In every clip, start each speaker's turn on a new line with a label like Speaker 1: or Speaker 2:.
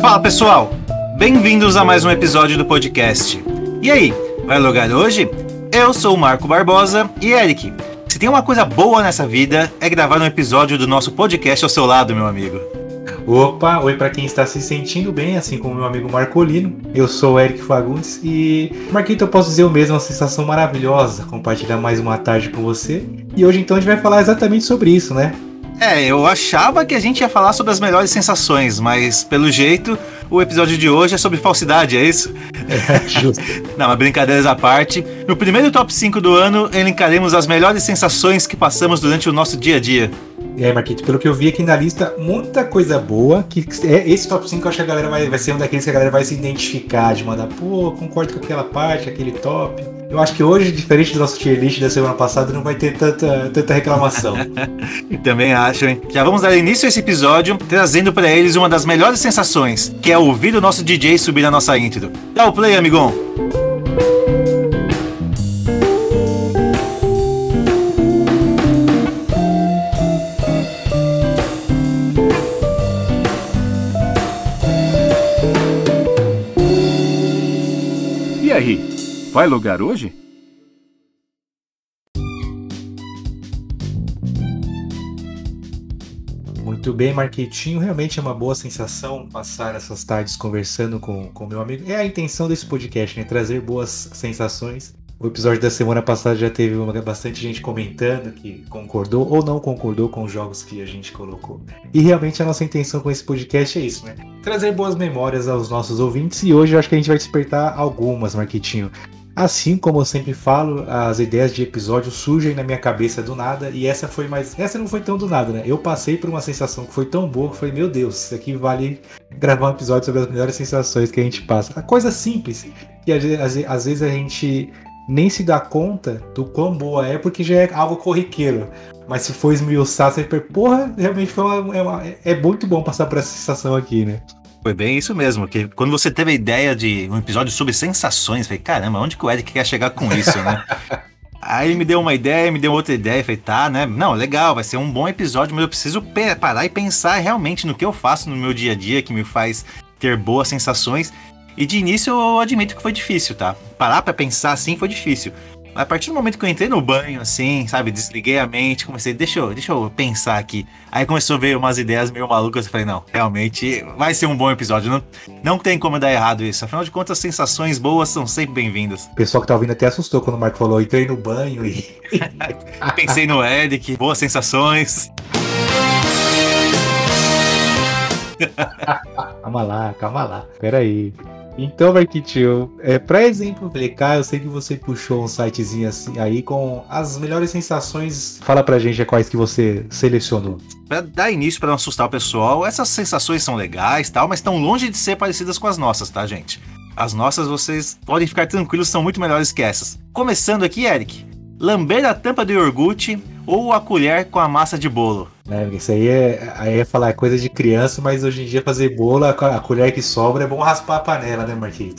Speaker 1: Fala pessoal, bem-vindos a mais um episódio do podcast. E aí, vai logar hoje? Eu sou o Marco Barbosa e Eric. Se tem uma coisa boa nessa vida é gravar um episódio do nosso podcast ao seu lado, meu amigo.
Speaker 2: Opa, oi para quem está se sentindo bem, assim como meu amigo Marcolino. Eu sou o Eric Fagundes e, Marquito, eu posso dizer o mesmo, uma sensação maravilhosa compartilhar mais uma tarde com você. E hoje então a gente vai falar exatamente sobre isso, né?
Speaker 1: É, eu achava que a gente ia falar sobre as melhores sensações, mas pelo jeito o episódio de hoje é sobre falsidade, é isso?
Speaker 2: É, justo.
Speaker 1: Não, mas brincadeiras à parte. No primeiro top 5 do ano, elencaremos as melhores sensações que passamos durante o nosso dia a dia.
Speaker 2: Aí, Marquito, pelo que eu vi aqui na lista, muita coisa boa. Que é, esse top 5 eu acho que a galera vai, vai ser um daqueles que a galera vai se identificar, de mandar, pô, concordo com aquela parte, aquele top. Eu acho que hoje, diferente do nosso tier list da semana passada, não vai ter tanta, tanta reclamação.
Speaker 1: Também acho, hein? Já vamos dar início a esse episódio trazendo para eles uma das melhores sensações, que é ouvir o nosso DJ subir na nossa intro. Dá o play, amigão!
Speaker 3: Vai logar hoje?
Speaker 2: Muito bem, Marquetinho. Realmente é uma boa sensação passar essas tardes conversando com o meu amigo. É a intenção desse podcast, né? Trazer boas sensações. O episódio da semana passada já teve uma, bastante gente comentando que concordou ou não concordou com os jogos que a gente colocou. E realmente a nossa intenção com esse podcast é isso, né? Trazer boas memórias aos nossos ouvintes e hoje eu acho que a gente vai despertar algumas, Marquetinho. Assim como eu sempre falo, as ideias de episódio surgem na minha cabeça do nada e essa foi mais. Essa não foi tão do nada, né? Eu passei por uma sensação que foi tão boa que foi, meu Deus, isso aqui vale gravar um episódio sobre as melhores sensações que a gente passa. A coisa simples, que às, vezes a gente nem se dá conta do quão boa é, porque já é algo corriqueiro. Mas se for esmiuçar, você pensa, porra, realmente foi uma, é, uma, é muito bom passar por essa sensação aqui, né?
Speaker 1: Foi bem isso mesmo, que quando você teve a ideia de um episódio sobre sensações, falei, caramba, onde que o Eric quer chegar com isso, né? Aí ele me deu uma ideia, me deu outra ideia, falei, tá, né? Não, legal, vai ser um bom episódio, mas eu preciso parar e pensar realmente no que eu faço no meu dia a dia que me faz ter boas sensações. E de início eu admito que foi difícil, tá? Parar pra pensar assim foi difícil. Mas a partir do momento que eu entrei no banho, assim, sabe, desliguei a mente, comecei, deixa eu, deixa eu pensar aqui. Aí começou a ver umas ideias meio malucas, eu falei, não, realmente vai ser um bom episódio. Não, não tem como dar errado isso. Afinal de contas, sensações boas são sempre bem-vindas.
Speaker 2: O pessoal que tá ouvindo até assustou quando o Marco falou, entrei no banho e.
Speaker 1: Pensei no Eric, boas sensações.
Speaker 2: calma lá, calma lá. Peraí. Então, Marquitinho, é, para exemplificar, eu sei que você puxou um sitezinho assim aí com as melhores sensações. Fala pra gente quais que você selecionou.
Speaker 1: Pra dar início, para não assustar o pessoal, essas sensações são legais tal, mas estão longe de ser parecidas com as nossas, tá, gente? As nossas, vocês podem ficar tranquilos, são muito melhores que essas. Começando aqui, Eric. Lamber a tampa do iogurte ou a colher com a massa de bolo?
Speaker 2: É, isso aí é, aí é falar coisa de criança, mas hoje em dia fazer bolo, a, colher que sobra é bom raspar a panela, né, Marquinhos?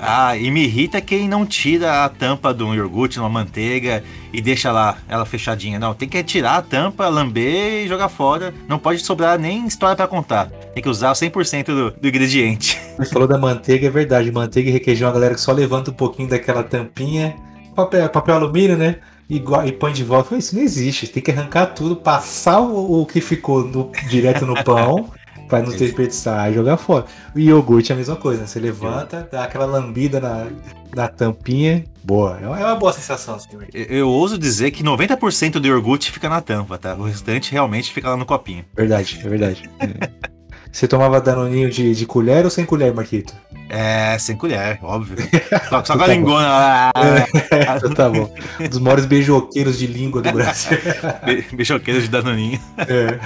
Speaker 1: Ah, e me irrita quem não tira a tampa do iogurte, uma manteiga e deixa lá ela fechadinha. Não, tem que tirar a tampa, lamber e jogar fora. Não pode sobrar nem história para contar. Tem que usar 100% do, do ingrediente.
Speaker 2: Você falou da manteiga, é verdade. Manteiga e requeijão, a galera que só levanta um pouquinho daquela tampinha. Papel, papel alumínio, né? E, e põe de volta. Isso não existe. Tem que arrancar tudo, passar o, o que ficou no, direto no pão. Pra não desperdiçar e jogar fora. O iogurte é a mesma coisa, né? Você levanta, dá aquela lambida na, na tampinha. Boa, é uma boa sensação. Assim,
Speaker 1: eu, eu ouso dizer que 90% do iogurte fica na tampa, tá? O restante realmente fica lá no copinho.
Speaker 2: Verdade, é verdade. Você tomava danoninho de, de colher ou sem colher, Marquito?
Speaker 1: É, sem colher, óbvio. Só, só com a lingona lá.
Speaker 2: É, então tá bom. Um dos maiores beijoqueiros de língua do Brasil.
Speaker 1: Be beijoqueiros de danoninho.
Speaker 2: É.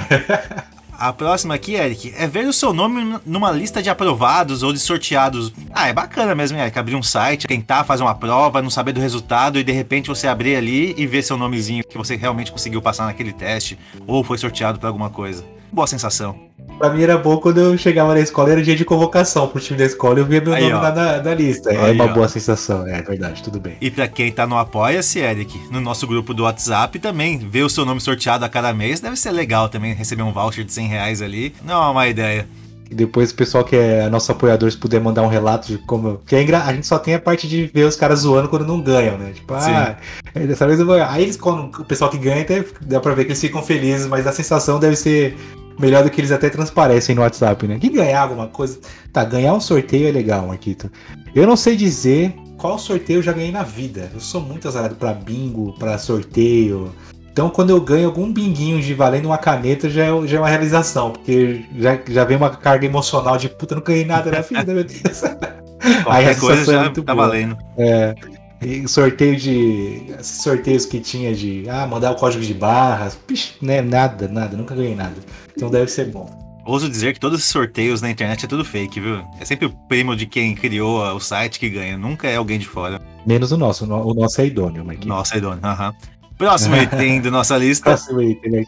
Speaker 1: A próxima aqui, Eric, é ver o seu nome numa lista de aprovados ou de sorteados. Ah, é bacana mesmo, Eric, abrir um site, tentar fazer uma prova, não saber do resultado e de repente você abrir ali e ver seu nomezinho que você realmente conseguiu passar naquele teste ou foi sorteado para alguma coisa. Boa sensação.
Speaker 2: Pra mim era bom quando eu chegava na escola, era dia de convocação pro time da escola e eu via meu
Speaker 1: Aí,
Speaker 2: nome
Speaker 1: ó.
Speaker 2: lá na, na lista. É
Speaker 1: Aí,
Speaker 2: uma
Speaker 1: ó.
Speaker 2: boa sensação, é verdade, tudo bem.
Speaker 1: E pra quem tá no Apoia-se, Eric, no nosso grupo do WhatsApp também, ver o seu nome sorteado a cada mês deve ser legal também, receber um voucher de 100 reais ali. Não é uma má ideia.
Speaker 2: E depois o pessoal que é nosso apoiador, se puder mandar um relato de como. Que é engra... A gente só tem a parte de ver os caras zoando quando não ganham, né? Tipo, ah, dessa vez eu vou. Aí eles, quando o pessoal que ganha, até dá pra ver que eles ficam felizes, mas a sensação deve ser melhor do que eles até transparecem no WhatsApp, né? Que ganhar alguma coisa. Tá, ganhar um sorteio é legal, Marquito. Eu não sei dizer qual sorteio eu já ganhei na vida. Eu sou muito azarado pra bingo, pra sorteio. Então, quando eu ganho algum binguinho de valendo uma caneta, já é, já é uma realização, porque já, já vem uma carga emocional de puta, não ganhei nada na vida, meu Deus.
Speaker 1: Aí a coisa já é tá boa. valendo.
Speaker 2: É. E sorteio de. Sorteios que tinha de. Ah, mandar o código de barras. Pish, né? Nada, nada, nunca ganhei nada. Então deve ser bom.
Speaker 1: Ouso dizer que todos os sorteios na internet é tudo fake, viu? É sempre o primo de quem criou o site que ganha, nunca é alguém de fora.
Speaker 2: Menos o nosso, o nosso é idôneo, Marquinhos.
Speaker 1: Nosso é idôneo, aham. Uhum. Próximo item da nossa lista. Próximo item,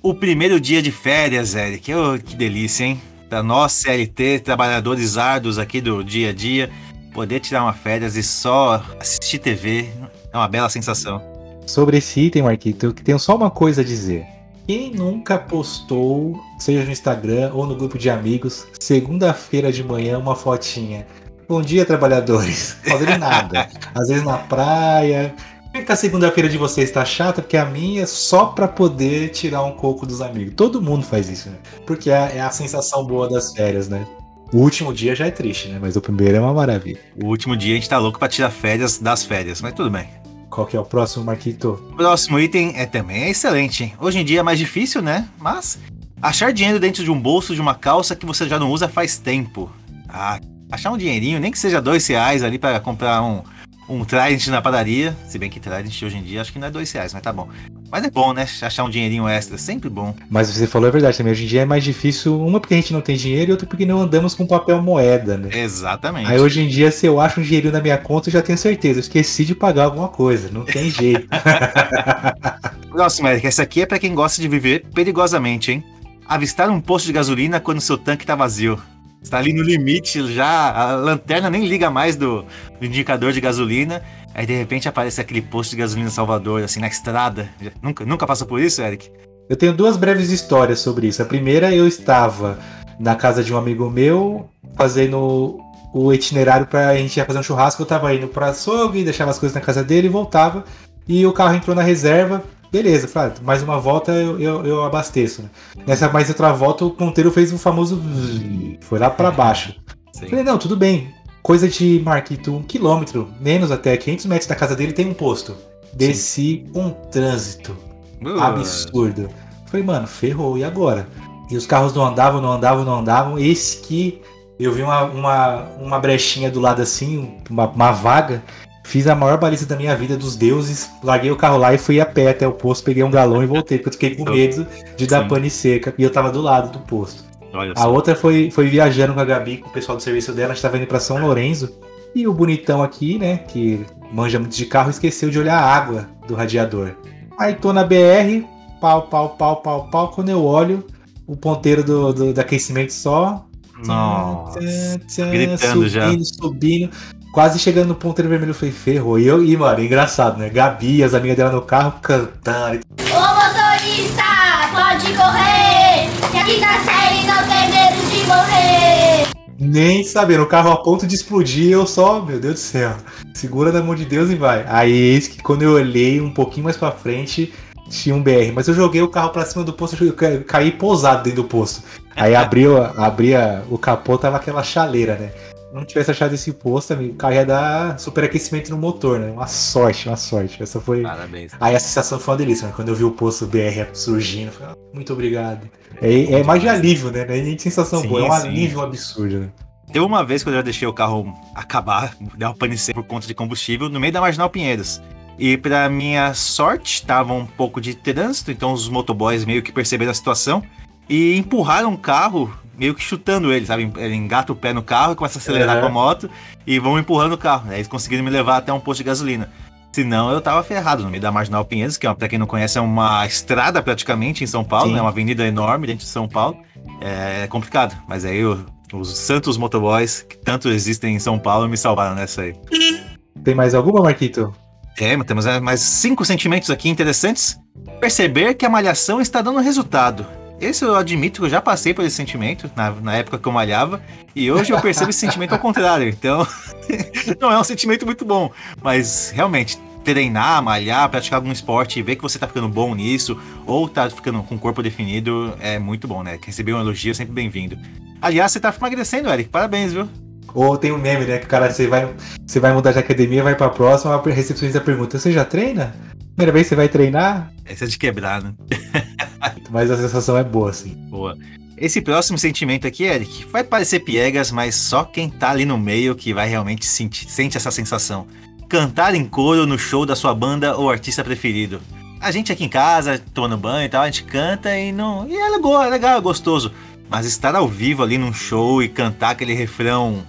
Speaker 1: O primeiro dia de férias, Eric. Oh, que delícia, hein? Pra nós, CLT, trabalhadores árduos aqui do dia a dia, poder tirar uma férias e só assistir TV é uma bela sensação.
Speaker 2: Sobre esse item, Marquito, eu tenho só uma coisa a dizer. Quem nunca postou, seja no Instagram ou no grupo de amigos, segunda-feira de manhã, uma fotinha? Bom dia, trabalhadores. Fazendo nada. Às vezes na praia, por que a segunda-feira de vocês está chata? Porque a minha é só para poder tirar um coco dos amigos. Todo mundo faz isso, né? Porque é, é, a sensação boa das férias, né? O último dia já é triste, né? Mas o primeiro é uma maravilha.
Speaker 1: O último dia a gente tá louco pra tirar férias das férias, mas tudo bem.
Speaker 2: Qual que é o próximo, Marquito?
Speaker 1: O próximo item é também é excelente. Hoje em dia é mais difícil, né? Mas achar dinheiro dentro de um bolso de uma calça que você já não usa faz tempo. Ah, achar um dinheirinho, nem que seja dois reais ali para comprar um, um Trident na padaria. Se bem que Trident hoje em dia acho que não é dois reais, mas tá bom. Mas é bom, né? Achar um dinheirinho extra, sempre bom.
Speaker 2: Mas você falou a verdade também. Hoje em dia é mais difícil, uma porque a gente não tem dinheiro e outra porque não andamos com papel moeda, né?
Speaker 1: Exatamente.
Speaker 2: Aí hoje em dia, se eu acho um dinheirinho na minha conta, eu já tenho certeza. Eu esqueci de pagar alguma coisa. Não tem jeito.
Speaker 1: Próximo, Eric. Essa aqui é para quem gosta de viver perigosamente, hein? Avistar um posto de gasolina quando seu tanque tá vazio. Está ali no limite já, a lanterna nem liga mais do, do, indicador de gasolina. Aí de repente aparece aquele posto de gasolina em Salvador, assim, na estrada. Nunca, nunca passou por isso, Eric?
Speaker 2: Eu tenho duas breves histórias sobre isso. A primeira, eu estava na casa de um amigo meu, fazendo o itinerário para a gente ia fazer um churrasco. Eu estava indo para açougue, deixava as coisas na casa dele e voltava. E o carro entrou na reserva, beleza, falei, ah, mais uma volta eu, eu, eu abasteço. Né? Nessa mais outra volta, o ponteiro fez o famoso. Foi lá para baixo. Sim. Falei, não, tudo bem. Coisa de Marquito, um quilômetro, menos até 500 metros da casa dele tem um posto. Desci Sim. um trânsito absurdo. Falei, mano, ferrou, e agora? E os carros não andavam, não andavam, não andavam. Esse que eu vi uma, uma, uma brechinha do lado assim, uma, uma vaga. Fiz a maior baliza da minha vida dos deuses, larguei o carro lá e fui a pé até o posto, peguei um galão e voltei, porque eu fiquei com medo de dar Sim. pane seca. E eu tava do lado do posto. A outra foi, foi viajando com a Gabi, com o pessoal do serviço dela, a gente tava indo pra São Lourenço. E o bonitão aqui, né, que manja muito de carro, esqueceu de olhar a água do radiador. Aí tô na BR, pau, pau, pau, pau, pau. Quando eu olho, o ponteiro do, do, do aquecimento só.
Speaker 1: Nossa, tchan, tchan, gritando
Speaker 2: subindo, já. Subindo, Quase chegando no ponteiro vermelho, foi ferro. E eu, e mano, engraçado, né? Gabi, as amigas dela no carro cantando.
Speaker 4: Ô motorista, pode correr! Série não tem medo de morrer!
Speaker 2: Nem saber, o carro a ponto de explodir, eu só, meu Deus do céu, segura na mão de Deus e vai. Aí eis que quando eu olhei um pouquinho mais pra frente, tinha um BR, mas eu joguei o carro pra cima do posto, eu caí pousado dentro do posto. Aí abriu, abria o capô, tava aquela chaleira, né? Não tivesse achado esse posto, amigo, ia dar superaquecimento no motor, né? Uma sorte, uma sorte. Essa foi.
Speaker 1: Parabéns.
Speaker 2: Aí a sensação foi uma delícia, né? Quando eu vi o posto BR surgindo, eu falei, ah, muito obrigado. É, é mais de alívio, né? Não é nem sensação sim, boa, é um sim. alívio absurdo, né?
Speaker 1: Teve uma vez que eu já deixei o carro acabar, deu uma panecer por conta de combustível no meio da Marginal Pinheiros. E para minha sorte, tava um pouco de trânsito, então os motoboys meio que perceberam a situação e empurraram o carro meio que chutando ele, sabe? Ele engata o pé no carro e começa a acelerar uhum. com a moto e vão empurrando o carro. Aí eles conseguiram me levar até um posto de gasolina. Senão eu tava ferrado no meio da Marginal Pinheiros, que, pra quem não conhece, é uma estrada praticamente em São Paulo, né? Uma avenida enorme dentro de São Paulo. É complicado. Mas aí o, os santos motoboys, que tanto existem em São Paulo, me salvaram nessa aí.
Speaker 2: Tem mais alguma, Marquito?
Speaker 1: É, temos mais cinco sentimentos aqui interessantes. Perceber que a malhação está dando resultado Esse eu admito que eu já passei por esse sentimento na, na época que eu malhava, e hoje eu percebo esse sentimento ao contrário. Então, não é um sentimento muito bom, mas realmente treinar, malhar, praticar algum esporte ver que você tá ficando bom nisso, ou tá ficando com o corpo definido, é muito bom, né? Receber um elogio é sempre bem-vindo. Aliás, você tá emagrecendo, Eric. Parabéns, viu?
Speaker 2: Ou tem um meme, né? Que o cara, você vai, você vai mudar de academia, vai pra próxima, a recepcionista pergunta: Você já treina? Primeira vez que você vai treinar?
Speaker 1: Essa é de quebrar, né?
Speaker 2: Mas a sensação é boa, assim.
Speaker 1: Boa. Esse próximo sentimento aqui, Eric, vai parecer piegas, mas só quem tá ali no meio que vai realmente sentir, sente essa sensação. Cantar em coro no show da sua banda ou artista preferido. A gente aqui em casa, tomando banho e tal, a gente canta e não. E é legal, é legal, é gostoso. Mas estar ao vivo ali num show e cantar aquele refrão.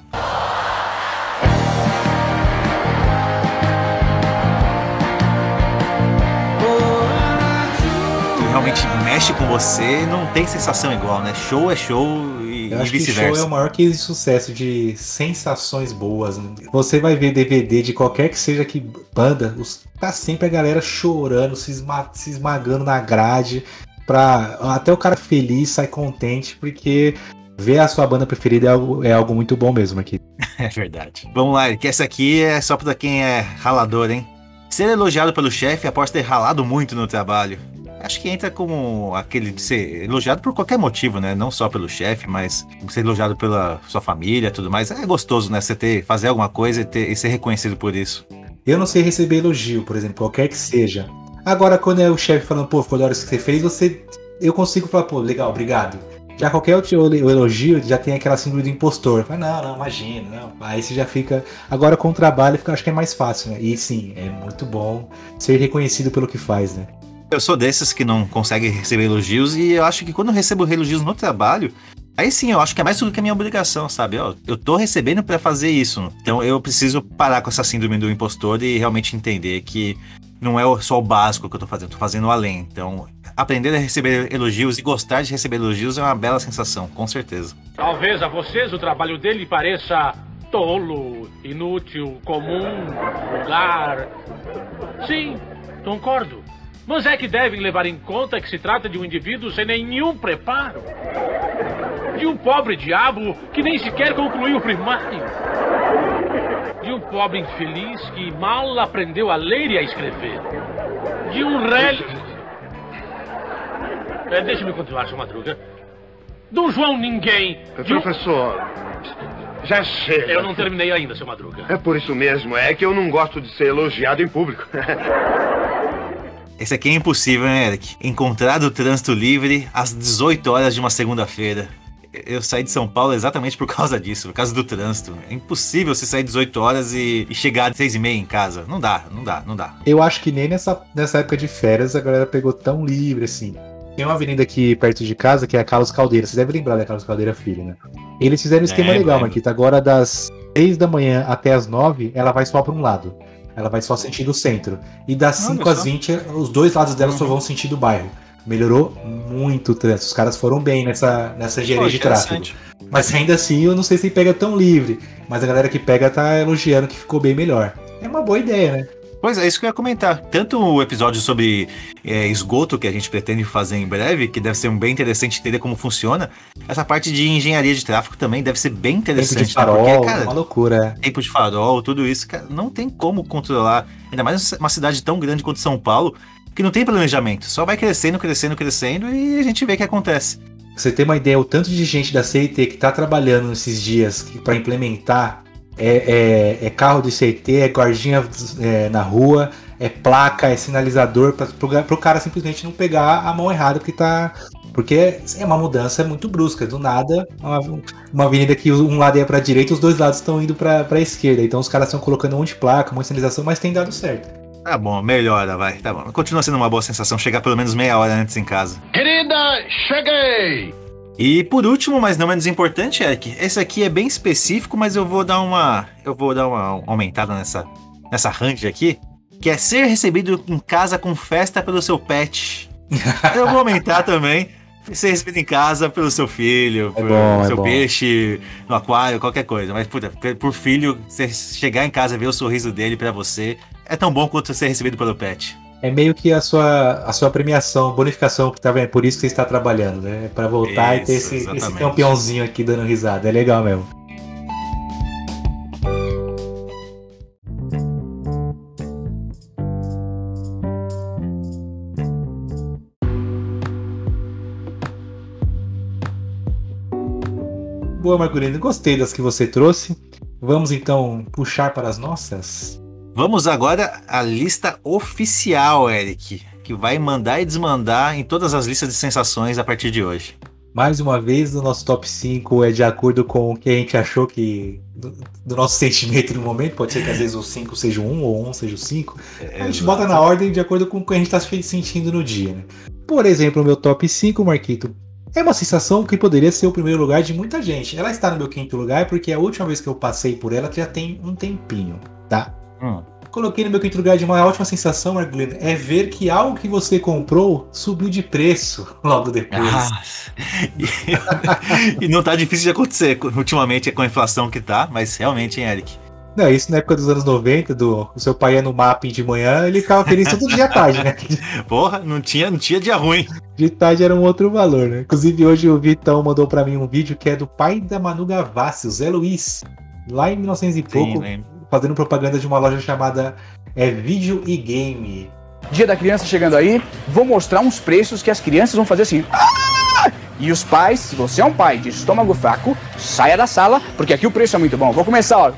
Speaker 1: Realmente mexe com você, não tem sensação igual, né? Show é show e,
Speaker 2: Eu
Speaker 1: e
Speaker 2: acho que show é
Speaker 1: vice-versa.
Speaker 2: o maior case de sucesso de sensações boas. né? Você vai ver DVD de qualquer que seja que banda, os, tá sempre a galera chorando, se, esma- se esmagando na grade. Pra, até o cara feliz sai contente, porque ver a sua banda preferida é algo, é algo muito bom mesmo aqui.
Speaker 1: É verdade. Vamos lá, Eric. Essa aqui é só pra quem é ralador, hein? Ser elogiado pelo chefe após ter ralado muito no trabalho. Acho que entra como aquele de ser elogiado por qualquer motivo, né? Não só pelo chefe, mas ser elogiado pela sua família tudo mais. É gostoso, né? Você ter, fazer alguma coisa e, ter- e ser reconhecido por isso.
Speaker 2: Eu não sei receber elogio, por exemplo, qualquer que seja. Agora, quando é o chefe falando, pô, ficou da hora isso que você fez, você. Eu consigo falar, pô, legal, obrigado. Já qualquer outro elogio já tem aquela síndrome do impostor. Fala, não, não, imagina, não. Aí você já fica. Agora com o trabalho fica, acho que é mais fácil, né? E sim, é muito bom ser reconhecido pelo que faz, né?
Speaker 1: Eu sou desses que não conseguem receber elogios e eu acho que quando eu recebo elogios no trabalho, aí sim eu acho que é mais do que a minha obrigação, sabe? Ó, eu tô recebendo pra fazer isso. Então eu preciso parar com essa síndrome do impostor e realmente entender que não é só o básico que eu tô fazendo, eu tô fazendo além. Então, aprender a receber elogios e gostar de receber elogios é uma bela sensação, com certeza.
Speaker 5: Talvez a vocês o trabalho dele pareça tolo, inútil, comum, vulgar. Sim, concordo. Mas é que devem levar em conta que se trata de um indivíduo sem nenhum preparo. De um pobre diabo que nem sequer concluiu o primário. De um pobre infeliz que mal aprendeu a ler e a escrever. De um rei. É, Deixe-me continuar, seu Madruga. De um João Ninguém. De um...
Speaker 6: Professor, já chega.
Speaker 5: Eu não terminei ainda, seu Madruga.
Speaker 6: É por isso mesmo, é que eu não gosto de ser elogiado em público.
Speaker 1: Esse aqui é impossível, né, Eric? Encontrar o trânsito livre às 18 horas de uma segunda-feira. Eu saí de São Paulo exatamente por causa disso, por causa do trânsito. É impossível você sair 18 horas e, e chegar às 6 e meia em casa. Não dá, não dá, não dá.
Speaker 2: Eu acho que nem nessa, nessa época de férias a galera pegou tão livre assim. Tem uma avenida aqui perto de casa que é a Carlos Caldeira. Você deve lembrar da Carlos Caldeira Filho, né? Eles fizeram um esquema
Speaker 1: Lembro,
Speaker 2: legal. Marquita. Agora das 6 da manhã até as 9, ela vai só para um lado. Ela vai só sentido centro. E das
Speaker 1: Olha
Speaker 2: 5 às
Speaker 1: só.
Speaker 2: 20, os dois lados dela só vão sentido bairro. Melhorou muito o trânsito. Os caras foram bem nessa, nessa engenharia de tráfego. Mas ainda assim, eu não sei se pega tão livre. Mas a galera que pega tá elogiando que ficou bem melhor. É uma boa ideia, né?
Speaker 1: Pois é, isso que eu ia comentar. Tanto o episódio sobre é, esgoto, que a gente pretende fazer em breve, que deve ser um bem interessante entender como funciona, essa parte de engenharia de tráfego também deve ser bem
Speaker 2: Tempo
Speaker 1: interessante.
Speaker 2: de farol,
Speaker 1: né? Porque, cara,
Speaker 2: uma loucura. é.
Speaker 1: tempo de farol, tudo isso, cara, não tem como controlar. Ainda mais uma cidade tão grande quanto São Paulo, que não tem planejamento. Só vai crescendo, crescendo, crescendo e a gente vê o que acontece.
Speaker 2: Você tem uma ideia, o tanto de gente da CIT que tá trabalhando nesses dias para implementar é, é- é carro de CIT, é guardinha é, na rua, é placa, é sinalizador, para pro, pro cara simplesmente não pegar a mão errada porque tá. Porque é uma mudança muito brusca, do nada, uma, uma avenida que um lado ia pra direita, os dois lados estão indo pra, pra esquerda. Então os caras estão colocando um monte de placa, um monte de sinalização, mas tem dado certo.
Speaker 1: Tá bom, melhora, vai. Tá bom. Continua sendo uma boa sensação chegar pelo menos meia hora antes em casa.
Speaker 5: Querida, cheguei!
Speaker 1: E por último, mas não menos importante, Eric, esse aqui é bem específico, mas eu vou dar uma. Eu vou dar uma aumentada nessa, nessa range aqui. Que é ser recebido em casa com festa pelo seu pet. Eu vou aumentar também. Ser recebido em casa pelo seu filho,
Speaker 2: É
Speaker 1: por
Speaker 2: bom, é
Speaker 1: seu
Speaker 2: bom.
Speaker 1: peixe no aquário, qualquer coisa. Mas, puta, por filho, você chegar em casa e ver o sorriso dele pra você é tão bom quanto ser recebido pelo pet.
Speaker 2: É meio que a sua, a sua premiação, bonificação que tá vendo, por isso que você está trabalhando, né? Pra voltar e ter
Speaker 1: Isso,
Speaker 2: esse, esse campeãozinho aqui dando risada. É legal mesmo. Boa, Margulino. Gostei das que você trouxe. Vamos então puxar para as nossas?
Speaker 1: Vamos agora à lista oficial, Eric, que vai mandar e desmandar em todas as listas de sensações a partir de hoje.
Speaker 2: Mais uma vez, o nosso top 5 é de acordo com o que a gente achou que. Do, do nosso sentimento no momento. Pode ser que às vezes o 5 seja 1 ou 1 seja o 5. A gente bota na ordem de acordo com o que a gente está se sentindo no dia, né? Por exemplo, o meu top 5, Marquito, é uma sensação que poderia ser o primeiro lugar de muita gente. Ela está no meu quinto lugar porque a última vez que eu passei por ela já tem um tempinho, tá?
Speaker 1: Hum.
Speaker 2: Coloquei no meu quinto lugar de uma ótima sensação, Margulino, é ver que algo que você comprou subiu de preço logo depois.
Speaker 1: Ah, e, e não tá difícil de acontecer ultimamente com a inflação que tá, mas realmente, hein, Eric?
Speaker 2: Não, isso na época dos anos 90, do o seu pai ia no mapping de manhã, ele ficava feliz todo dia à tarde, né?
Speaker 1: Porra, não tinha, não tinha dia ruim.
Speaker 2: De tarde era um outro valor, né? Inclusive hoje o Vitão mandou pra mim um vídeo que é do pai da Manu Gavassi, o Zé Luiz, lá em 1900 e pouco,
Speaker 1: lembro.
Speaker 2: Fazendo propaganda de uma loja chamada é, Vídeo e Game.
Speaker 7: Dia da criança chegando aí, vou mostrar uns preços que as crianças vão fazer assim. "Ah!" E os pais, se você é um pai de estômago fraco, saia da sala, porque aqui o preço é muito bom. Vou começar, ó.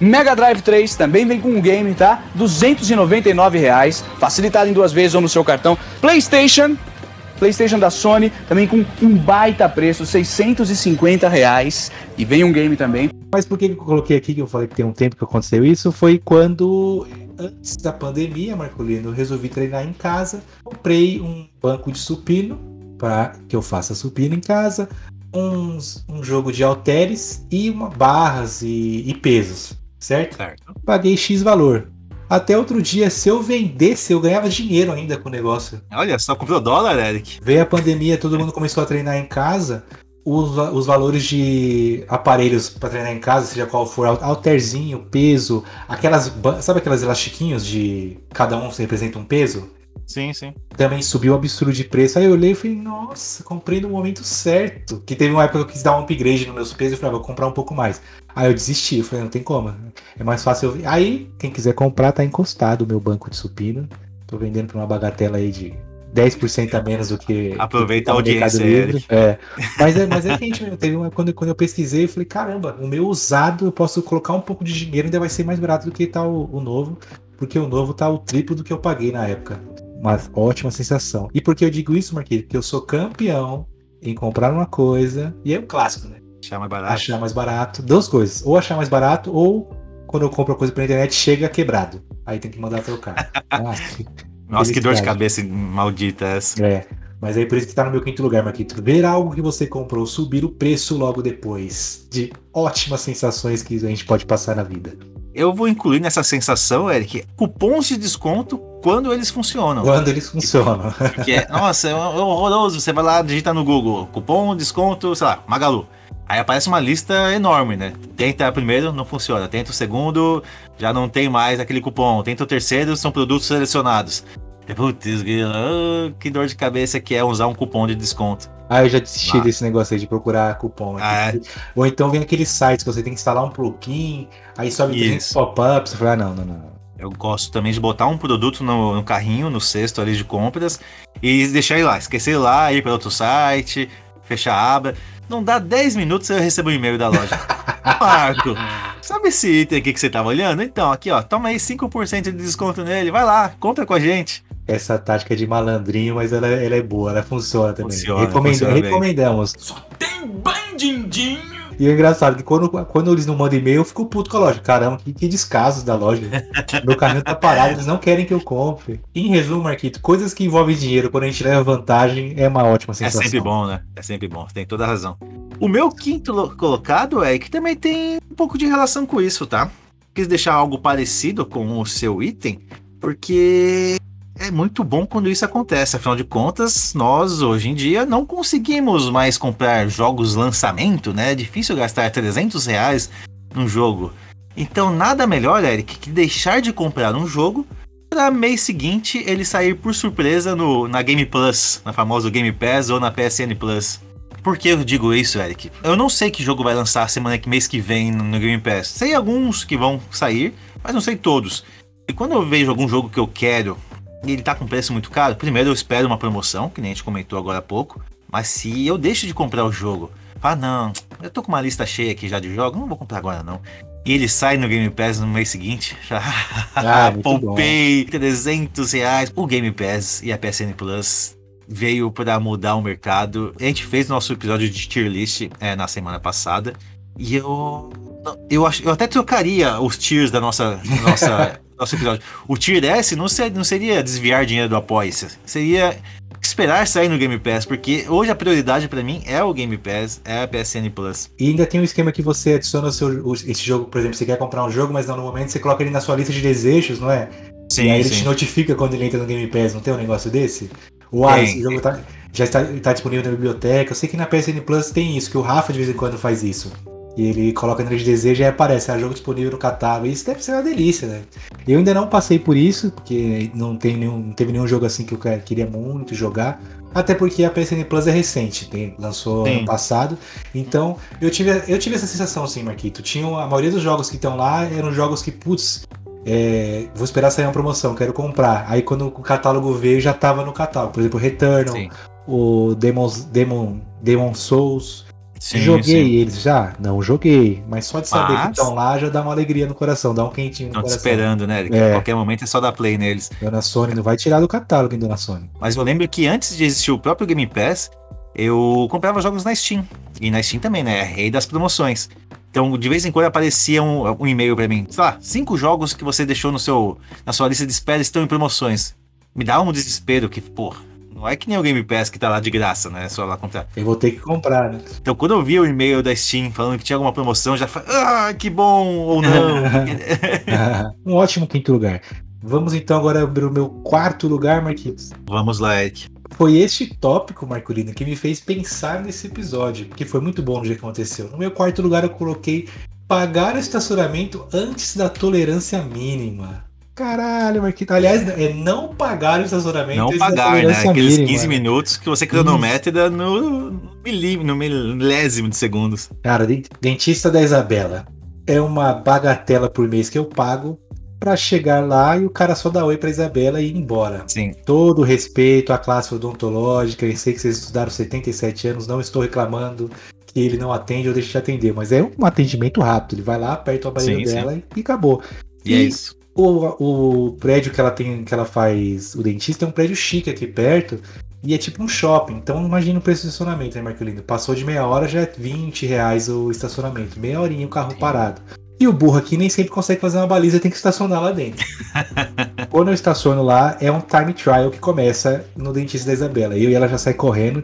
Speaker 7: Mega Drive 3 também vem com um game, tá? 299 reais, facilitado em duas vezes ou no seu cartão. PlayStation, PlayStation da Sony, também com um baita preço, 650 reais. E vem um game também.
Speaker 2: Mas por que eu coloquei aqui que eu falei que tem um tempo que aconteceu isso? Foi quando, antes da pandemia, Marcolino, eu resolvi treinar em casa. Comprei um banco de supino para que eu faça supino em casa, uns, um jogo de halteres e uma, barras e, e pesos, certo?
Speaker 1: Certo.
Speaker 2: Paguei X valor. Até outro dia, se eu vendesse, eu ganhava dinheiro ainda com o negócio.
Speaker 1: Olha, só comprou dólar, Eric.
Speaker 2: Veio a pandemia, todo mundo começou a treinar em casa. Os, os valores de aparelhos para treinar em casa, seja qual for, al- halterzinho, peso, aquelas. Sabe aquelas elastiquinhos de cada um representa um peso?
Speaker 1: Sim, sim.
Speaker 2: Também subiu um absurdo de preço. Aí eu olhei e falei, nossa, comprei no momento certo. Que teve uma época que eu quis dar um upgrade nos meus pesos e falei, ah, vou comprar um pouco mais. Aí eu desisti, eu falei, não tem como. É mais fácil eu. Aí, quem quiser comprar, tá encostado o meu banco de supino. Tô vendendo por uma bagatela aí de 10% a menos do que.
Speaker 1: Aproveita a
Speaker 2: tá
Speaker 1: audiência.
Speaker 2: Livre. É. Mas é, mas é que a gente teve uma. Quando, quando eu pesquisei, eu falei, caramba, o meu usado eu posso colocar um pouco de dinheiro, ainda vai ser mais barato do que tá o, o novo. Porque o novo tá o triplo do que eu paguei na época. Uma ótima sensação. E por que eu digo isso, Marquinhos? Porque eu sou campeão em comprar uma coisa. E é o clássico, né?
Speaker 1: Achar mais barato.
Speaker 2: Achar mais barato. Duas coisas. Ou achar mais barato, ou quando eu compro a coisa pela internet, chega quebrado. Aí tem que mandar trocar. Nossa,
Speaker 1: Nossa, que dor de cabeça maldita essa.
Speaker 2: é. Mas aí por isso que tá no meu quinto lugar, Marquito. Ver algo que você comprou subir o preço logo depois. De ótimas sensações que a gente pode passar na vida.
Speaker 1: Eu vou incluir nessa sensação, Eric, cupons de desconto quando eles funcionam.
Speaker 2: Quando eles funcionam.
Speaker 1: Porque, é- nossa, é horroroso. Você vai lá, digita no Google, cupom, desconto, sei lá, Magalu. Aí aparece uma lista enorme, né? Tenta primeiro, não funciona. Tenta o segundo, já não tem mais aquele cupom. Tenta o terceiro, são produtos selecionados. Putz, que, ah, que dor de cabeça que é usar um cupom de desconto.
Speaker 2: Ah, eu já desisti
Speaker 1: Ah.
Speaker 2: desse negócio aí de procurar cupom.
Speaker 1: Ah, é?
Speaker 2: Ou então vem aqueles sites que você tem que instalar um plugin, aí sobe 300
Speaker 1: Isso.
Speaker 2: pop-ups. Você fala, ah, não, não, não.
Speaker 1: Eu gosto também de botar um produto no, no carrinho, no cesto ali de compras, e deixar ele lá, esquecer ele lá, ir para outro site, fechar a aba. Não dá 10 minutos eu recebo um e-mail da loja. Marco, sabe esse item aqui que você tava olhando? Então, aqui ó, toma aí 5% de desconto nele, vai lá, compra com a gente.
Speaker 2: Essa tática é de malandrinho, mas ela, ela é boa, ela funciona também.
Speaker 1: Funciona,
Speaker 2: Recomenda-
Speaker 1: funciona bem.
Speaker 2: recomendamos.
Speaker 8: Tem bandindinho.
Speaker 2: E o engraçado é que quando, quando eles não mandam e-mail, eu fico puto com a loja. Caramba, que, que descaso da loja. Meu carrinho tá parado, eles não querem que eu compre. Em resumo, Marquito, coisas que envolvem dinheiro, quando a gente leva vantagem, é uma ótima
Speaker 1: É
Speaker 2: sensação.
Speaker 1: sempre bom, né? É sempre bom, tem toda a razão. O meu quinto lo- colocado é que também tem um pouco de relação com isso, tá? Quis deixar algo parecido com o seu item, porque é muito bom quando isso acontece. Afinal de contas, nós hoje em dia não conseguimos mais comprar jogos lançamento, né? É difícil gastar 300 reais num jogo. Então, nada melhor, Eric, que deixar de comprar um jogo Pra mês seguinte ele sair por surpresa no, na Game Plus, na famosa Game Pass ou na PSN Plus. Por que eu digo isso, Eric? Eu não sei que jogo vai lançar semana que mês que vem no Game Pass. Sei alguns que vão sair, mas não sei todos. E quando eu vejo algum jogo que eu quero e ele tá com preço muito caro, primeiro eu espero uma promoção, que nem a gente comentou agora há pouco. Mas se eu deixo de comprar o jogo, ah não, eu tô com uma lista cheia aqui já de jogos, não vou comprar agora não. E ele sai no Game Pass no mês seguinte, já
Speaker 2: Ah,
Speaker 1: poupei 300 reais. O Game Pass e a PSN Plus veio para mudar o mercado. A gente fez nosso episódio de tier list é, na semana passada. E eu. Eu, acho, eu até trocaria os tiers da nossa, nossa nosso episódio. O tier S não, ser, não seria desviar dinheiro do apoia-se. Seria esperar sair no Game Pass, porque hoje a prioridade pra mim é o Game Pass, é a PSN Plus.
Speaker 2: E ainda tem um esquema que você adiciona o seu, o- esse jogo, por exemplo, você quer comprar um jogo, mas não no momento você coloca ele na sua lista de desejos, não é?
Speaker 1: Sim,
Speaker 2: e aí ele
Speaker 1: sim.
Speaker 2: te notifica quando ele entra no Game Pass, não tem um negócio desse? O
Speaker 1: Tem.
Speaker 2: esse jogo tá- já está, tá disponível na biblioteca. Eu sei que na PSN Plus tem isso, que o Rafa de vez em quando faz isso. E ele coloca lista de desejo e aparece, ah, jogo disponível no catálogo. Isso deve ser uma delícia, né? Eu ainda não passei por isso, porque não, tem nenhum, não teve nenhum jogo assim que eu quer- queria muito jogar. Até porque a PSN Plus é recente, tem, lançou
Speaker 1: Sim.
Speaker 2: ano passado. Então, eu tive, eu tive essa sensação, sim, Marquito. Tinha, a maioria dos jogos que estão lá eram jogos que, putz, é, vou esperar sair uma promoção, quero comprar. Aí quando o catálogo veio, já tava no catálogo. Por exemplo, Returnal,
Speaker 1: Sim.
Speaker 2: o Demon's, Demon, Demon Souls.
Speaker 1: Sim,
Speaker 2: joguei
Speaker 1: sim.
Speaker 2: eles já? Não joguei. Mas só de saber que
Speaker 1: Mas-
Speaker 2: estão lá já dá uma alegria no coração, dá um quentinho no
Speaker 1: te
Speaker 2: coração.
Speaker 1: esperando, né?
Speaker 2: É.
Speaker 1: A qualquer momento é só dar play neles.
Speaker 2: Dona Sony não vai tirar do catálogo, hein, Dona Sony?
Speaker 1: Mas eu lembro que antes de existir o próprio Game Pass, eu comprava jogos na Steam. E na Steam também, né? É rei das promoções. Então, de vez em quando aparecia um, um e-mail pra mim. Sei lá, cinco jogos que você deixou no seu, na sua lista de espera estão em promoções. Me dá um desespero que, pô, não é que nem o Game Pass que tá lá de graça, né? É só lá comprar.
Speaker 2: Eu vou ter que comprar, né?
Speaker 1: Então, quando eu vi o e-mail da Steam falando que tinha alguma promoção, já falei, ah, que bom, ou não.
Speaker 2: um ótimo quinto lugar. Vamos então agora para o meu quarto lugar, Marquinhos.
Speaker 1: Vamos lá, Eric.
Speaker 2: Foi este tópico, Marcolino, que me fez pensar nesse episódio, porque foi muito bom no dia que aconteceu. No meu quarto lugar, eu coloquei pagar o estacionamento antes da tolerância mínima. Caralho, Marquinhos. Aliás, é não pagar o estacionamento
Speaker 1: Não pagar, né?
Speaker 2: tolerância
Speaker 1: Aqueles
Speaker 2: mínima,
Speaker 1: 15
Speaker 2: né?
Speaker 1: minutos que você cronometra no, no milésimo de segundos.
Speaker 2: Cara, den- dentista da Isabela. É uma bagatela por mês que eu pago pra chegar lá e o cara só dá oi pra Isabela e ir embora.
Speaker 1: Sim.
Speaker 2: Todo respeito à classe odontológica, eu sei que vocês estudaram 77 anos, não estou reclamando que ele não atende ou deixa de atender, mas é um atendimento rápido. Ele vai lá, aperta o aparelho
Speaker 1: Sim, sim.
Speaker 2: dela e acabou.
Speaker 1: E, é
Speaker 2: E-
Speaker 1: isso.
Speaker 2: O, o prédio que ela tem, que ela faz o dentista é um prédio chique aqui perto. E é tipo um shopping. Então imagina o preço do estacionamento, né, Marcolino? Passou de meia hora, já é 20 reais o estacionamento. Meia horinha o carro parado. E o burro aqui nem sempre consegue fazer uma baliza, tem que estacionar lá dentro. Quando eu estaciono lá, é um time trial que começa no dentista da Isabela. Eu e ela já sai correndo.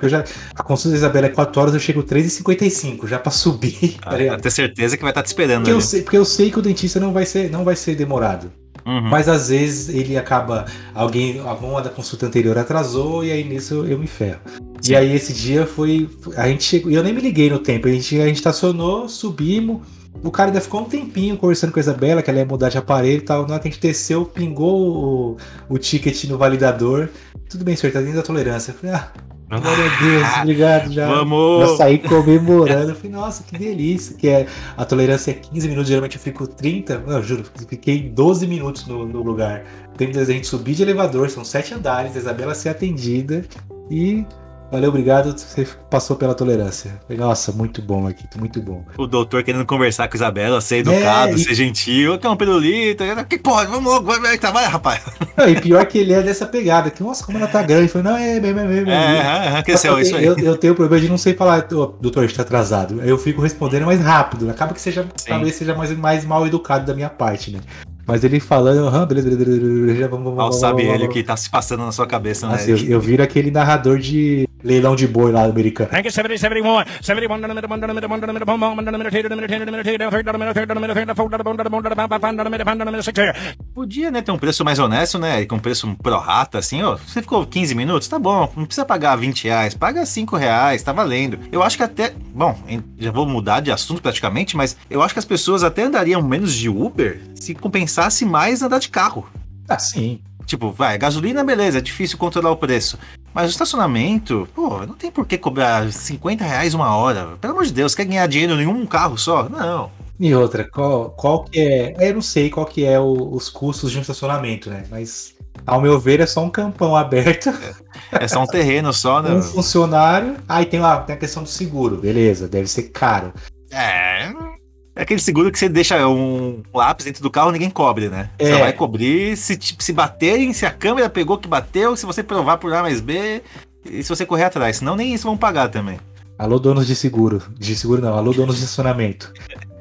Speaker 2: Eu já, a consulta da Isabela é 4 horas, eu chego 3h55, já pra subir. tá
Speaker 1: Ah, pra ter certeza que vai estar te esperando
Speaker 2: Porque eu,
Speaker 1: ali.
Speaker 2: sei, porque eu sei que o dentista não vai ser, não vai ser demorado.
Speaker 1: Uhum.
Speaker 2: Mas às vezes ele acaba. Alguém, alguma da consulta anterior atrasou e aí nisso eu me ferro.
Speaker 1: Sim.
Speaker 2: E aí esse dia foi. A gente chegou. E eu nem me liguei no tempo. A gente, a gente estacionou, subimos. O cara ainda ficou um tempinho conversando com a Isabela, que ela ia mudar de aparelho e tal. Na hora que a gente desceu, pingou o, o ticket no validador. Tudo bem, senhor, tá dentro da tolerância. Eu falei, ah, glória a Deus, obrigado já.
Speaker 1: Vamos!
Speaker 2: Eu saí comemorando. Eu falei, nossa, que delícia. Que é, a tolerância é 15 minutos, geralmente eu fico 30. Não, eu juro, fiquei 12 minutos no, no lugar. Tem da gente subir de elevador, são sete andares, a Isabela ser atendida e. Valeu, obrigado, você passou pela tolerância. Nossa, muito bom, Marquito, muito bom.
Speaker 1: O doutor querendo conversar com a Isabela, ser educado,
Speaker 2: É, e-
Speaker 1: ser gentil. Quer um pirulito? Que porra, vamos logo, vai, vai, trabalha, rapaz.
Speaker 2: Não, e pior que ele é dessa pegada, que nossa, como ela tá grande. Falei, não, é, é, é, é,
Speaker 1: É, é, é, cresceu, é isso aí.
Speaker 2: Eu, eu tenho o problema de não sei falar, "Ô, doutor, a gente tá atrasado. Aí eu fico respondendo mais rápido. Acaba que seja,
Speaker 1: Sim.
Speaker 2: talvez seja mais, mais mal educado da minha parte, né? Mas ele falando, aham, beleza, beleza, beleza, vamos, vamos,
Speaker 1: Mal sabe ele o que tá se passando na sua cabeça, né?
Speaker 2: Eu, eu viro aquele narrador de leilão de boi lá americano.
Speaker 9: Rank 70, 71, 71, down the middle, one down the middle, one down the middle, one down the middle, two down the middle, two down the middle, two down the middle, third down the middle, third down the middle, fourth down the middle, fourth down the middle, five down the middle, five down the middle, six here.
Speaker 1: Podia, né, ter um preço mais honesto, né? Com um preço pro rata, assim, ó. Você ficou 15 minutos, tá bom. Não precisa pagar 20 reais, paga 5 reais, tá valendo. Eu acho que até. Bom, já vou mudar de assunto praticamente, mas eu acho que as pessoas até andariam menos de Uber se compensasse mais andar de carro.
Speaker 2: Ah, sim.
Speaker 1: Tipo, vai, gasolina, beleza, é difícil controlar o preço. Mas o estacionamento, pô, não tem por que cobrar 50 reais uma hora. Pelo amor de Deus, quer ganhar dinheiro em um carro só? Não.
Speaker 2: E outra, qual, qual que é. Eu não sei qual que é o- os custos de um estacionamento, né? Mas, ao meu ver, é só um campão aberto,
Speaker 1: É só um terreno só, né?
Speaker 2: um funcionário. Aí tem lá, tem a questão do seguro, beleza, deve ser caro.
Speaker 1: É. É aquele seguro que você deixa um lápis dentro do carro ninguém cobre, né? Você
Speaker 2: É.
Speaker 1: vai cobrir se, tipo, se baterem, se a câmera pegou que bateu, se você provar por A mais B e se você correr atrás. Senão nem isso vão pagar também.
Speaker 2: Alô, donos de seguro. De seguro não, alô, donos de estacionamento.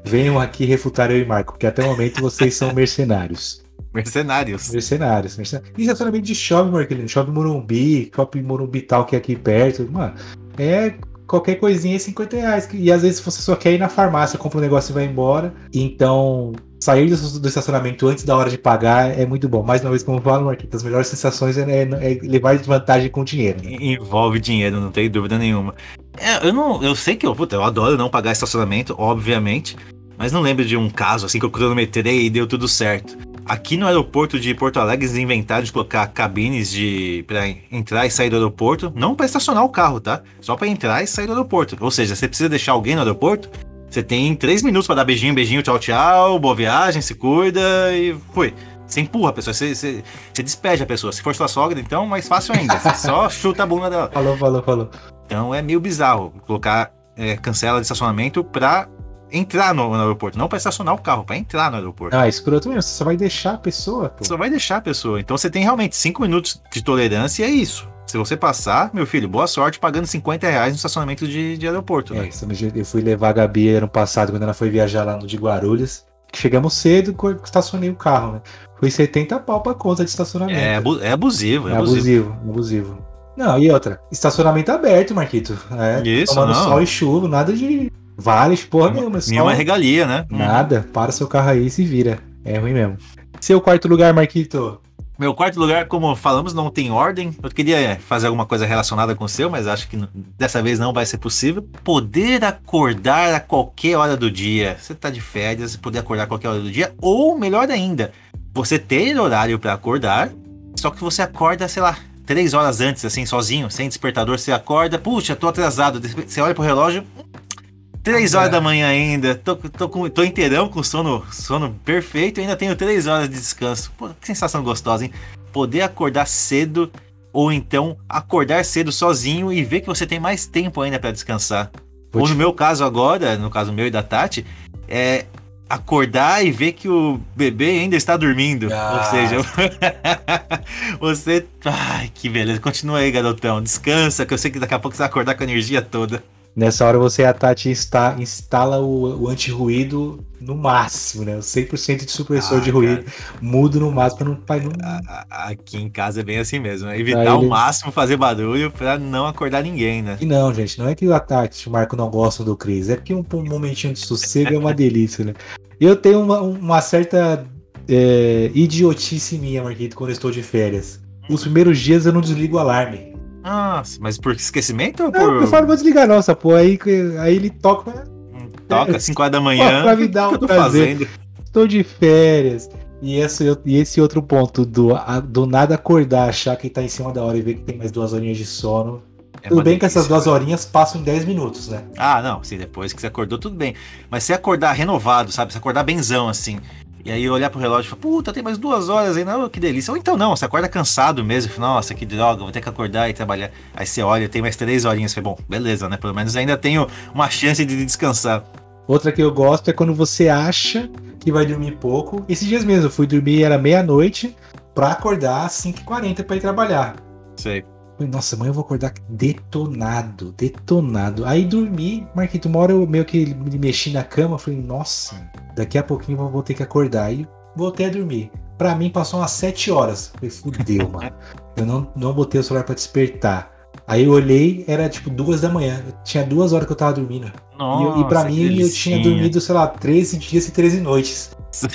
Speaker 2: Venham aqui refutar eu e Marco, porque até o momento vocês são mercenários.
Speaker 1: Mercenários.
Speaker 2: Mercenários, mercenários. E estacionamento de shopping, Marquelinho. Shopping Morumbi, shopping Morumbi tal que é aqui perto. Mano, é qualquer coisinha é 50 reais. E às vezes você só quer ir na farmácia, compra um negócio e vai embora. Então, sair do, estacionamento antes da hora de pagar é muito bom. Mais uma vez, como eu falo, Marquinhos, as melhores sensações é, é- é levar vantagem com dinheiro. né?
Speaker 1: Envolve dinheiro, não tem dúvida nenhuma. É, eu não. Eu sei que eu, puta, eu adoro não pagar estacionamento, obviamente. Mas não lembro de um caso assim que eu cronometrei e deu tudo certo. Aqui no aeroporto de Porto Alegre eles inventaram de colocar cabines de para entrar e sair do aeroporto, não para estacionar o carro, tá? Só para entrar e sair do aeroporto. Ou seja, você precisa deixar alguém no aeroporto, você tem três minutos para dar beijinho, beijinho, tchau, tchau, boa viagem, se cuida e foi. Você empurra a pessoa, você, você, você despede a pessoa. Se for sua sogra, então, mais fácil ainda. Você só chuta a bunda dela.
Speaker 2: Falou, falou, falou.
Speaker 1: Então é meio bizarro colocar é, cancela de estacionamento pra entrar no, no aeroporto, não pra estacionar o carro, pra entrar no aeroporto.
Speaker 2: Ah, escroto mesmo, você só vai deixar a pessoa, pô.
Speaker 1: Só vai deixar a pessoa. Então você tem realmente 5 minutos de tolerância e é isso. Se você passar, meu filho, boa sorte pagando 50 reais no estacionamento de, de aeroporto.
Speaker 2: É,
Speaker 1: né?
Speaker 2: esse dia eu fui levar a Gabi ano passado, quando ela foi viajar lá no de Guarulhos. Chegamos cedo, estacionei o carro, né? Foi 70 pau pra conta de estacionamento.
Speaker 1: É, é abusivo, é,
Speaker 2: É
Speaker 1: abusivo.
Speaker 2: abusivo, abusivo. Não, e outra, estacionamento aberto, Marquito. É,
Speaker 1: Isso,
Speaker 2: tomando
Speaker 1: não.
Speaker 2: sol e chuva, nada de vales, porra nenhuma. só-
Speaker 1: Nenhuma regalia, né?
Speaker 2: Nada, para seu carro aí e se vira. É ruim mesmo. Seu quarto lugar, Marquito.
Speaker 1: Meu quarto lugar, como falamos, não tem ordem. Eu queria fazer alguma coisa relacionada com o seu, mas acho que dessa vez não vai ser possível. Poder acordar a qualquer hora do dia. Você tá de férias poder acordar a qualquer hora do dia. Ou, melhor ainda, você ter horário pra acordar, só que você acorda, sei lá, três horas antes, assim, sozinho, sem despertador. Você acorda, puxa, tô atrasado. Você olha pro relógio, Três horas da manhã ainda, tô, tô, com, tô inteirão com sono, sono perfeito e ainda tenho três horas de descanso. Pô, que sensação gostosa, hein? Poder acordar cedo ou então acordar cedo sozinho e ver que você tem mais tempo ainda pra descansar.
Speaker 2: Vou
Speaker 1: ou no meu caso agora, no caso meu e da Tati, é acordar e ver que o bebê ainda está dormindo.
Speaker 2: Ah.
Speaker 1: Ou seja, você. Ai, que beleza. Continua aí, garotão. Descansa, que eu sei que daqui a pouco você vai acordar com a energia toda.
Speaker 2: Nessa hora você e a Tati insta- instala o, o anti-ruído no máximo, né? O 100% de supressor
Speaker 1: Ah,
Speaker 2: de ruído. Mudo no máximo pra não. Pra não...
Speaker 1: Aqui em casa é bem assim mesmo. né? Evitar
Speaker 2: ele-
Speaker 1: máximo fazer barulho pra não acordar ninguém, né?
Speaker 2: E não, gente, não é que a Tati e o Marco não gostam do Cris, é porque um, um momentinho de sossego é uma delícia, né? Eu tenho uma, uma certa é, idiotice minha, Marquito, quando eu estou de férias. Os primeiros dias eu não desligo o alarme.
Speaker 1: Nossa, mas por esquecimento ou
Speaker 2: Não,
Speaker 1: por.
Speaker 2: eu falo, vou desligar, nossa, pô, aí, aí ele toca.
Speaker 1: Toca 5 horas da manhã.
Speaker 2: Pra me dar
Speaker 1: o que eu tô
Speaker 2: prazer.
Speaker 1: fazendo?
Speaker 2: Estou de férias. E esse, e esse outro ponto do, do nada acordar, achar que tá em cima da hora e ver que tem mais duas horinhas de sono.
Speaker 1: É
Speaker 2: Tudo bem que
Speaker 1: delícia.
Speaker 2: essas duas horinhas passam em 10 minutos, né?
Speaker 1: Ah, não, sim, depois que você acordou, tudo bem. Mas se acordar renovado, sabe? Se acordar benzão, assim. E aí olhar pro relógio e falar, puta, tem mais duas horas ainda, oh, que delícia. Ou então não, você acorda cansado mesmo, fala, nossa, que droga, vou ter que acordar e trabalhar. Aí você olha, tem mais três horinhas, fala, bom, beleza, né? Pelo menos ainda tenho uma chance de descansar.
Speaker 2: Outra que eu gosto é quando você acha que vai dormir pouco. Esses dias mesmo, eu fui dormir, era meia-noite, pra acordar às 5h40 pra ir trabalhar.
Speaker 1: Sei.
Speaker 2: Falei, Nossa, amanhã eu vou acordar detonado, detonado. Aí dormi, Marquito, uma hora eu meio que me mexi na cama, falei, nossa, daqui a pouquinho eu vou ter que acordar. Aí voltei a dormir. Pra mim passou umas 7 horas. Falei, fudeu, mano. Eu não, não botei o celular pra despertar. Aí eu olhei, era tipo duas da manhã. Tinha duas horas que eu tava dormindo.
Speaker 1: Nossa,
Speaker 2: e, eu- e pra mim eu
Speaker 1: delicinha.
Speaker 2: tinha dormido, sei lá, 13 dias e 13 noites.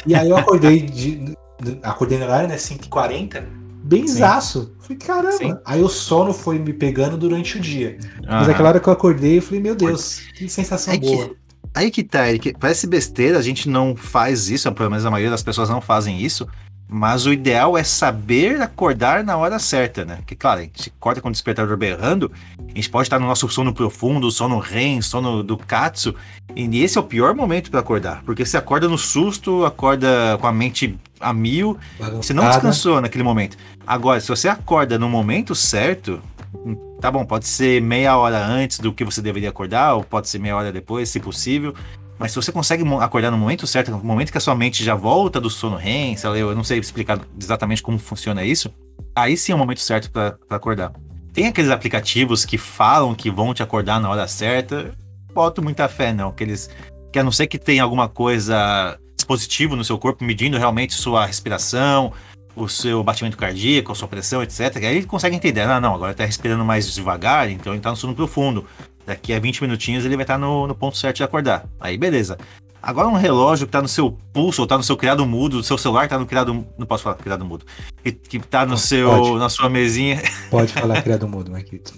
Speaker 2: E aí eu acordei de. Acordei no horário, né? 5h40. Benzaço. Falei, caramba.
Speaker 1: Sim.
Speaker 2: Aí o sono foi me pegando durante o dia. Mas aquela hora que eu acordei, eu falei, meu Deus, que sensação
Speaker 1: É que-
Speaker 2: boa.
Speaker 1: Aí que tá, Eric. Parece besteira, a gente não faz isso, pelo menos a maioria das pessoas não fazem isso. Mas o ideal é saber acordar na hora certa, né? Porque, claro, a gente acorda com o despertador berrando, a gente pode estar no nosso sono profundo, sono REM, sono do Katsu, e esse é o pior momento para acordar, porque você acorda no susto, acorda com a mente a mil, você não descansou naquele momento. Agora, se você acorda no momento certo, hum, tá bom, pode ser meia hora antes do que você deveria acordar, ou pode ser meia hora depois, se possível. Mas se você consegue acordar no momento certo, no momento que a sua mente já volta do sono REM, sei lá, eu não sei explicar exatamente como funciona isso, aí sim é o momento certo para acordar. Tem aqueles aplicativos que falam que vão te acordar na hora certa, boto muita fé não, que eles que a não ser que tenha alguma coisa dispositivo no seu corpo medindo realmente sua respiração, o seu batimento cardíaco, a sua pressão, etc. Aí ele consegue entender, ah, não, agora tá respirando mais devagar, então ele tá no sono profundo. Daqui a 20 minutinhos ele vai estar no, no ponto certo de acordar. Aí beleza. Agora um relógio que tá no seu pulso, ou tá no seu criado mudo, o seu celular tá no criado. Não posso falar criado mudo. Que, que tá no seu.
Speaker 2: Pode.
Speaker 1: na sua mesinha.
Speaker 2: Pode falar criado mudo, Marquito.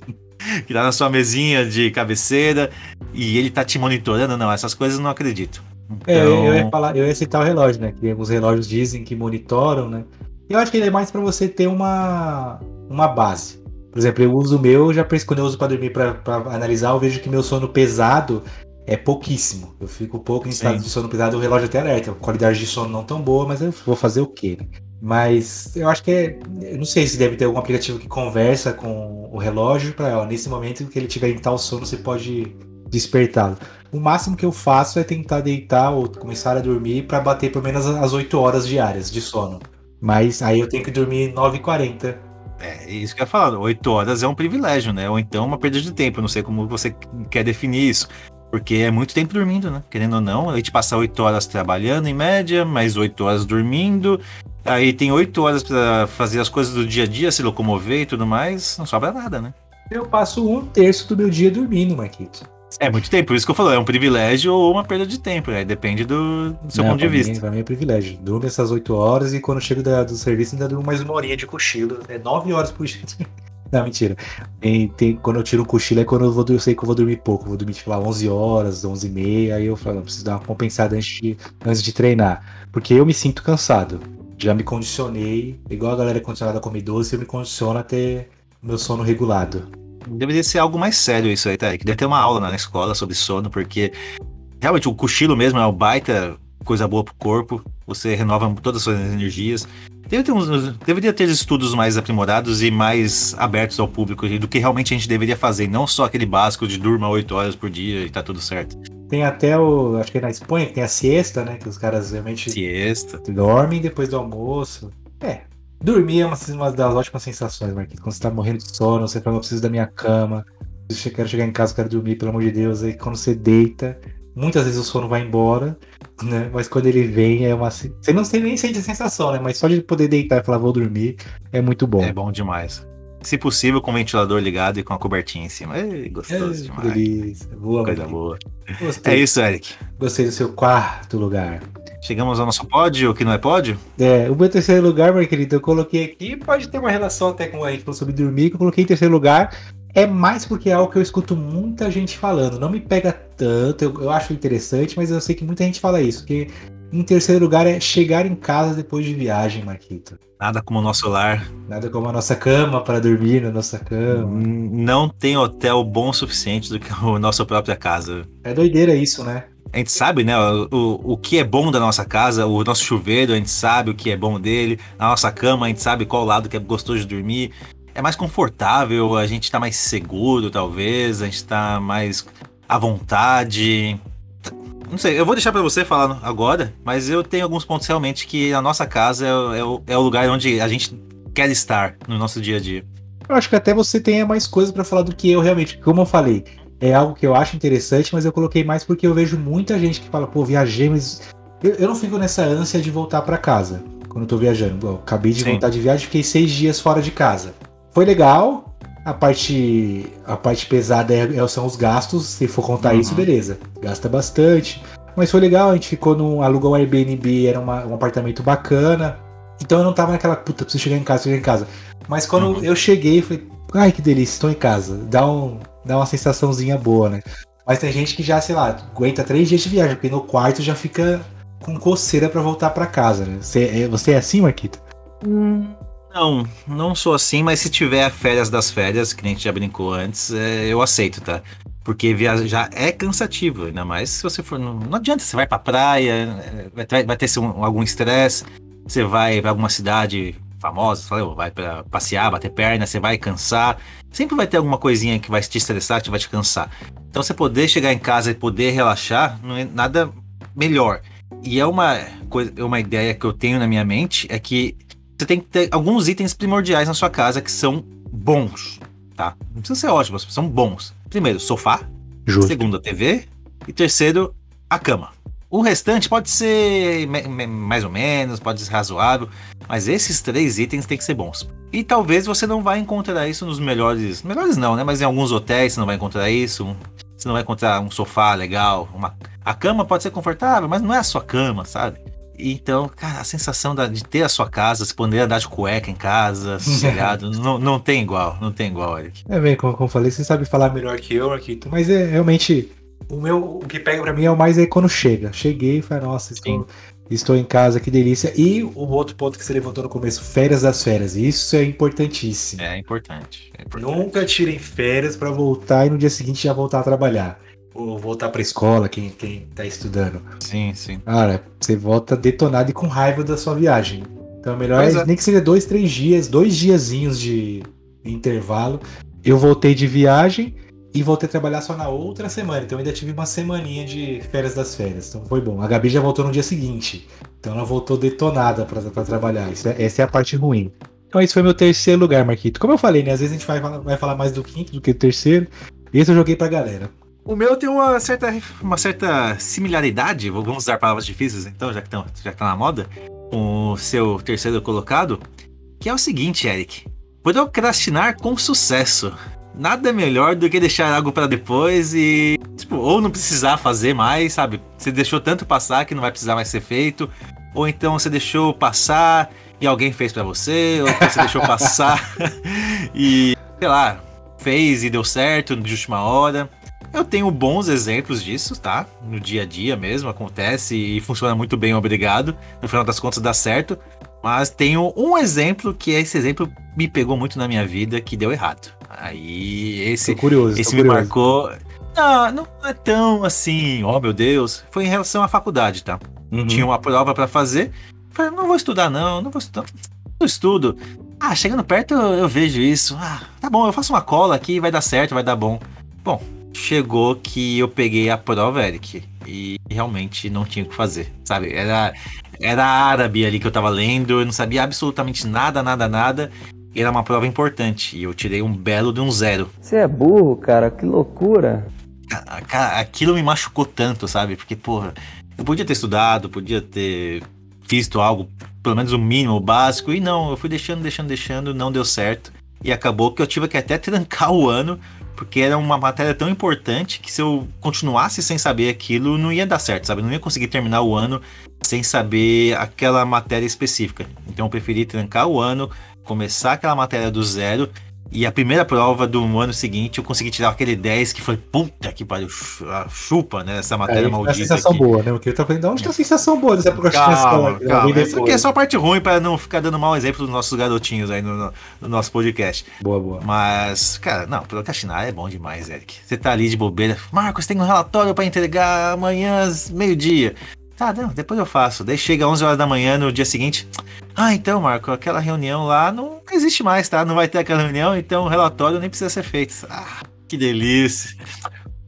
Speaker 1: que tá na sua mesinha de cabeceira e ele tá te monitorando, não, essas coisas eu não acredito.
Speaker 2: É, eu, ia
Speaker 1: Então,
Speaker 2: falar, eu ia citar o relógio, né? Que os relógios dizem que monitoram, né? Eu acho que ele é mais pra você ter uma, uma base. Por exemplo, eu uso o meu, já quando eu uso pra dormir pra pra analisar, eu vejo que meu sono pesado é pouquíssimo. Eu fico pouco em estado
Speaker 1: Sim.
Speaker 2: de sono pesado, o relógio até alerta. Qualidade de sono não tão boa, mas eu vou fazer o quê, né? Mas eu acho que é. Eu não sei se deve ter algum aplicativo que conversa com o relógio para, nesse momento que ele tiver em tal sono, você pode despertá-lo. O máximo que eu faço é tentar deitar ou começar a dormir para bater pelo menos as 8 horas diárias de sono. Mas aí eu tenho que dormir 9h40.
Speaker 1: é isso que eu ia falar. Oito horas é um privilégio, né? Ou então uma perda de tempo. Eu não sei como você quer definir isso. Porque é muito tempo dormindo, né? Querendo ou não, a gente passa oito horas trabalhando em média, mais oito horas dormindo. Aí tem oito horas pra fazer as coisas do dia a dia, se locomover e tudo mais. Não sobra nada, né?
Speaker 2: Eu passo um terço do meu dia dormindo, Marquito.
Speaker 1: É muito tempo, por isso que eu falo, é um privilégio ou uma perda de tempo, né? Depende do, do seu
Speaker 2: Não,
Speaker 1: ponto de
Speaker 2: mim-
Speaker 1: vista.
Speaker 2: pra mim é privilégio. Durmo essas 8 horas e quando chego da- do serviço ainda durmo mais uma horinha de cochilo. É 9 horas por dia. Não, mentira. Tem, tem- quando eu tiro um cochilo é quando eu, vou, eu sei que eu vou dormir pouco. Eu vou dormir, tipo, lá 11 horas, 11 e meia. Aí eu falo, não, preciso dar uma compensada antes de, antes de treinar. Porque eu me sinto cansado. Já me condicionei, igual a galera condicionada a comer doce, eu me condiciono a ter meu sono regulado.
Speaker 1: Deveria ser algo mais sério isso aí, tá? Que deve ter uma aula na escola sobre sono, porque realmente o cochilo mesmo é uma baita coisa boa pro corpo. Você renova todas as suas energias. Deve ter uns- deveria ter estudos mais aprimorados e mais abertos ao público do que realmente a gente deveria fazer, não só aquele básico de durma 8 horas por dia e tá tudo certo.
Speaker 2: Tem até o. Acho que é na Espanha que tem a siesta, né? Que os caras realmente
Speaker 1: Siesta.
Speaker 2: dormem depois do almoço. É. Dormir é uma, uma das ótimas sensações, Marquinhos. Quando você tá morrendo de sono, você fala, eu preciso da minha cama. Eu quero chegar em casa, quero dormir, pelo amor de Deus. Aí quando você deita, muitas vezes o sono vai embora, né? Mas quando ele vem, é uma. Você não sei nem sente a sensação, né? Mas só de poder deitar e falar, vou dormir, é muito bom.
Speaker 1: É bom demais. Se possível, com o ventilador ligado e com a cobertinha em cima.
Speaker 2: É,
Speaker 1: gostoso
Speaker 2: que
Speaker 1: demais.
Speaker 2: delícia. Boa,
Speaker 1: Coisa
Speaker 2: Marquinhos.
Speaker 1: boa.
Speaker 2: Gostei,
Speaker 1: É isso, Eric.
Speaker 2: gostei do seu quarto lugar.
Speaker 1: Chegamos ao nosso pódio, o que não é pódio?
Speaker 2: É, o meu terceiro lugar, meu querido, eu coloquei aqui, pode ter uma relação até com a gente falou sobre dormir, que eu coloquei em terceiro lugar. É mais porque é algo que eu escuto muita gente falando. Não me pega tanto, eu, eu acho interessante, mas eu sei que muita gente fala isso. Que em terceiro lugar é chegar em casa depois de viagem, Marquito.
Speaker 1: Nada como o nosso lar.
Speaker 2: Nada como a nossa cama para dormir na nossa cama.
Speaker 1: Não tem hotel bom o suficiente do que a nossa própria casa.
Speaker 2: É doideira isso, né?
Speaker 1: A gente sabe, né, o, o, que é bom da nossa casa, o nosso chuveiro, a gente sabe o que é bom dele, a nossa cama, a gente sabe qual lado que é gostoso de dormir. É mais confortável, a gente tá mais seguro, talvez, a gente tá mais à vontade. Não sei, eu vou deixar pra você falar agora, mas eu tenho alguns pontos realmente que a nossa casa é, o- é o, é o lugar onde a gente quer estar no nosso dia a dia.
Speaker 2: Eu acho que até você tenha mais coisas pra falar do que eu realmente. Como eu falei, é algo que eu acho interessante, mas eu coloquei mais porque eu vejo muita gente que fala, pô, viajei, mas eu, eu não fico nessa ânsia de voltar pra casa quando eu tô viajando. Eu acabei de
Speaker 1: Sim.
Speaker 2: voltar de viagem, fiquei seis dias fora de casa. Foi legal, A parte, a parte pesada é, é- são os gastos. Se for contar
Speaker 1: Uhum.
Speaker 2: isso, beleza. Gasta bastante. Mas foi legal, a gente ficou num. Alugou um Airbnb, era uma- um apartamento bacana. Então eu não tava naquela puta, preciso chegar em casa, chegar em casa. Mas quando
Speaker 1: Uhum.
Speaker 2: eu cheguei, falei, ai que delícia, estou em casa. Dá, um, dá uma sensaçãozinha boa, né? Mas tem gente que já, sei lá, aguenta três dias de viagem, porque no quarto já fica com coceira pra voltar pra casa, né? Você é, você é assim, Marquito?
Speaker 1: Não, não sou assim, mas se tiver férias das férias, que nem a gente já brincou antes, é, eu aceito, tá? Porque viajar é cansativo, ainda mais se você for. Não, não adianta, você vai pra praia, é, vai, ter- vai ter assim, um- algum estresse, você vai pra alguma cidade famosa, você fala, vai pra passear, bater perna, você vai cansar. Sempre vai ter alguma coisinha que vai te estressar, que vai te cansar. Então você poder chegar em casa e poder relaxar, não é nada melhor. E é uma coisa, é uma ideia que eu tenho na minha mente, é que você tem que ter alguns itens primordiais na sua casa que são bons, tá? Não precisa ser ótimos, são bons. Primeiro, sofá.
Speaker 2: Justo.
Speaker 1: Segundo, a TV. E terceiro, a cama. O restante pode ser mais ou menos, pode ser razoável, mas esses três itens têm que ser bons. E talvez você não vai encontrar isso nos melhores. Melhores não, né? Mas em alguns hotéis você não vai encontrar isso. Você não vai encontrar um sofá legal. Uma... A cama pode ser confortável, mas não é a sua cama, sabe? Então, cara, a sensação da- de ter a sua casa, se poder andar de cueca em casa, sossegado, não, não tem igual, não tem igual, Eric.
Speaker 2: É bem, como, como eu falei, você sabe falar melhor que eu, Marquito. Mas é realmente. O meu. O que pega pra mim é o mais é quando chega. Cheguei e falei, nossa, estou, estou em casa, que delícia. E o outro ponto que você levantou no começo, férias das férias. Isso é importantíssimo.
Speaker 1: É importante. É importante.
Speaker 2: Nunca tirem férias pra voltar e no dia seguinte já voltar a trabalhar. Ou voltar pra escola, quem, quem tá estudando.
Speaker 1: Sim, sim.
Speaker 2: Cara, você volta detonado e com raiva da sua viagem. Então é melhor,
Speaker 1: Pois é.
Speaker 2: nem que seja dois, três dias, dois diazinhos de intervalo. Eu voltei de viagem e voltei a trabalhar só na outra semana. Então ainda tive uma semaninha de férias das férias. Então foi bom. A Gabi já voltou no dia seguinte. Então ela voltou detonada pra trabalhar. Isso é- essa é a parte ruim. Então esse foi meu terceiro lugar, Marquito. Como eu falei, né? Às vezes a gente vai, falar- vai falar mais do quinto do que do terceiro. Esse eu joguei pra galera.
Speaker 1: O meu tem uma certa, uma certa similaridade, vamos usar palavras difíceis então, já que, tão, já que tá na moda, com o seu terceiro colocado, que é o seguinte, Eric. Procrastinar com sucesso. Nada melhor do que deixar algo pra depois e, tipo, ou não precisar fazer mais, sabe? Você deixou tanto passar que não vai precisar mais ser feito, ou então você deixou passar e alguém fez pra você, ou então você deixou passar e, sei lá, fez e deu certo de última hora. Eu tenho bons exemplos disso, tá? No dia a dia mesmo, acontece e funciona muito bem, obrigado. No final das contas dá certo. Mas tenho um exemplo que esse exemplo me pegou muito na minha vida que deu errado. Aí esse,
Speaker 2: Tô curioso.
Speaker 1: esse me
Speaker 2: curioso.
Speaker 1: marcou. Não, não é tão assim, oh meu Deus. Foi em relação à faculdade, tá?
Speaker 2: Uhum.
Speaker 1: Tinha uma prova pra fazer. Falei, não vou estudar, não, não vou estudar. Eu estudo. Ah, chegando perto eu, eu vejo isso. Ah, tá bom, eu faço uma cola aqui, vai dar certo, vai dar bom. Bom, chegou que eu peguei a prova, Eric, e realmente não tinha o que fazer, sabe? Era, era árabe ali que eu tava lendo, eu não sabia absolutamente nada, nada, nada. Era uma prova importante, e eu tirei um belo de um zero.
Speaker 10: Você é burro, cara, que loucura.
Speaker 1: Ca- Cara, aquilo me machucou tanto, sabe? Porque, porra, eu podia ter estudado, podia ter visto algo, pelo menos o mínimo, o básico, e não, eu fui deixando, deixando, deixando, não deu certo. E acabou que eu tive que até trancar o ano, porque era uma matéria tão importante que se eu continuasse sem saber aquilo, não ia dar certo, sabe? Eu não ia conseguir terminar o ano sem saber aquela matéria específica. Então eu preferi trancar o ano, começar aquela matéria do zero. E a primeira prova do ano seguinte eu consegui tirar aquele 10 que foi puta que pariu, chu- chupa, né? Essa matéria
Speaker 2: Aí, é
Speaker 1: maldita.
Speaker 2: sensação
Speaker 1: aqui.
Speaker 2: boa, né? O que eu tava falando, de onde tá a sensação boa dessa procrastinação?
Speaker 1: Calma?
Speaker 2: Ela
Speaker 1: calma. aqui é só a parte ruim para não ficar dando mau exemplo dos nossos garotinhos aí no, no- no nosso podcast.
Speaker 2: Boa, boa.
Speaker 1: Mas, cara, não, procrastinar é bom demais, Eric. Você tá ali de bobeira. Marcos, tem um relatório para entregar amanhã, meio-dia. Tá, não, depois eu faço. Daí chega 11 horas da manhã no dia seguinte. Ah, então, Marco, aquela reunião lá não existe mais, tá? Não vai ter aquela reunião, então o relatório nem precisa ser feito. Ah, que delícia.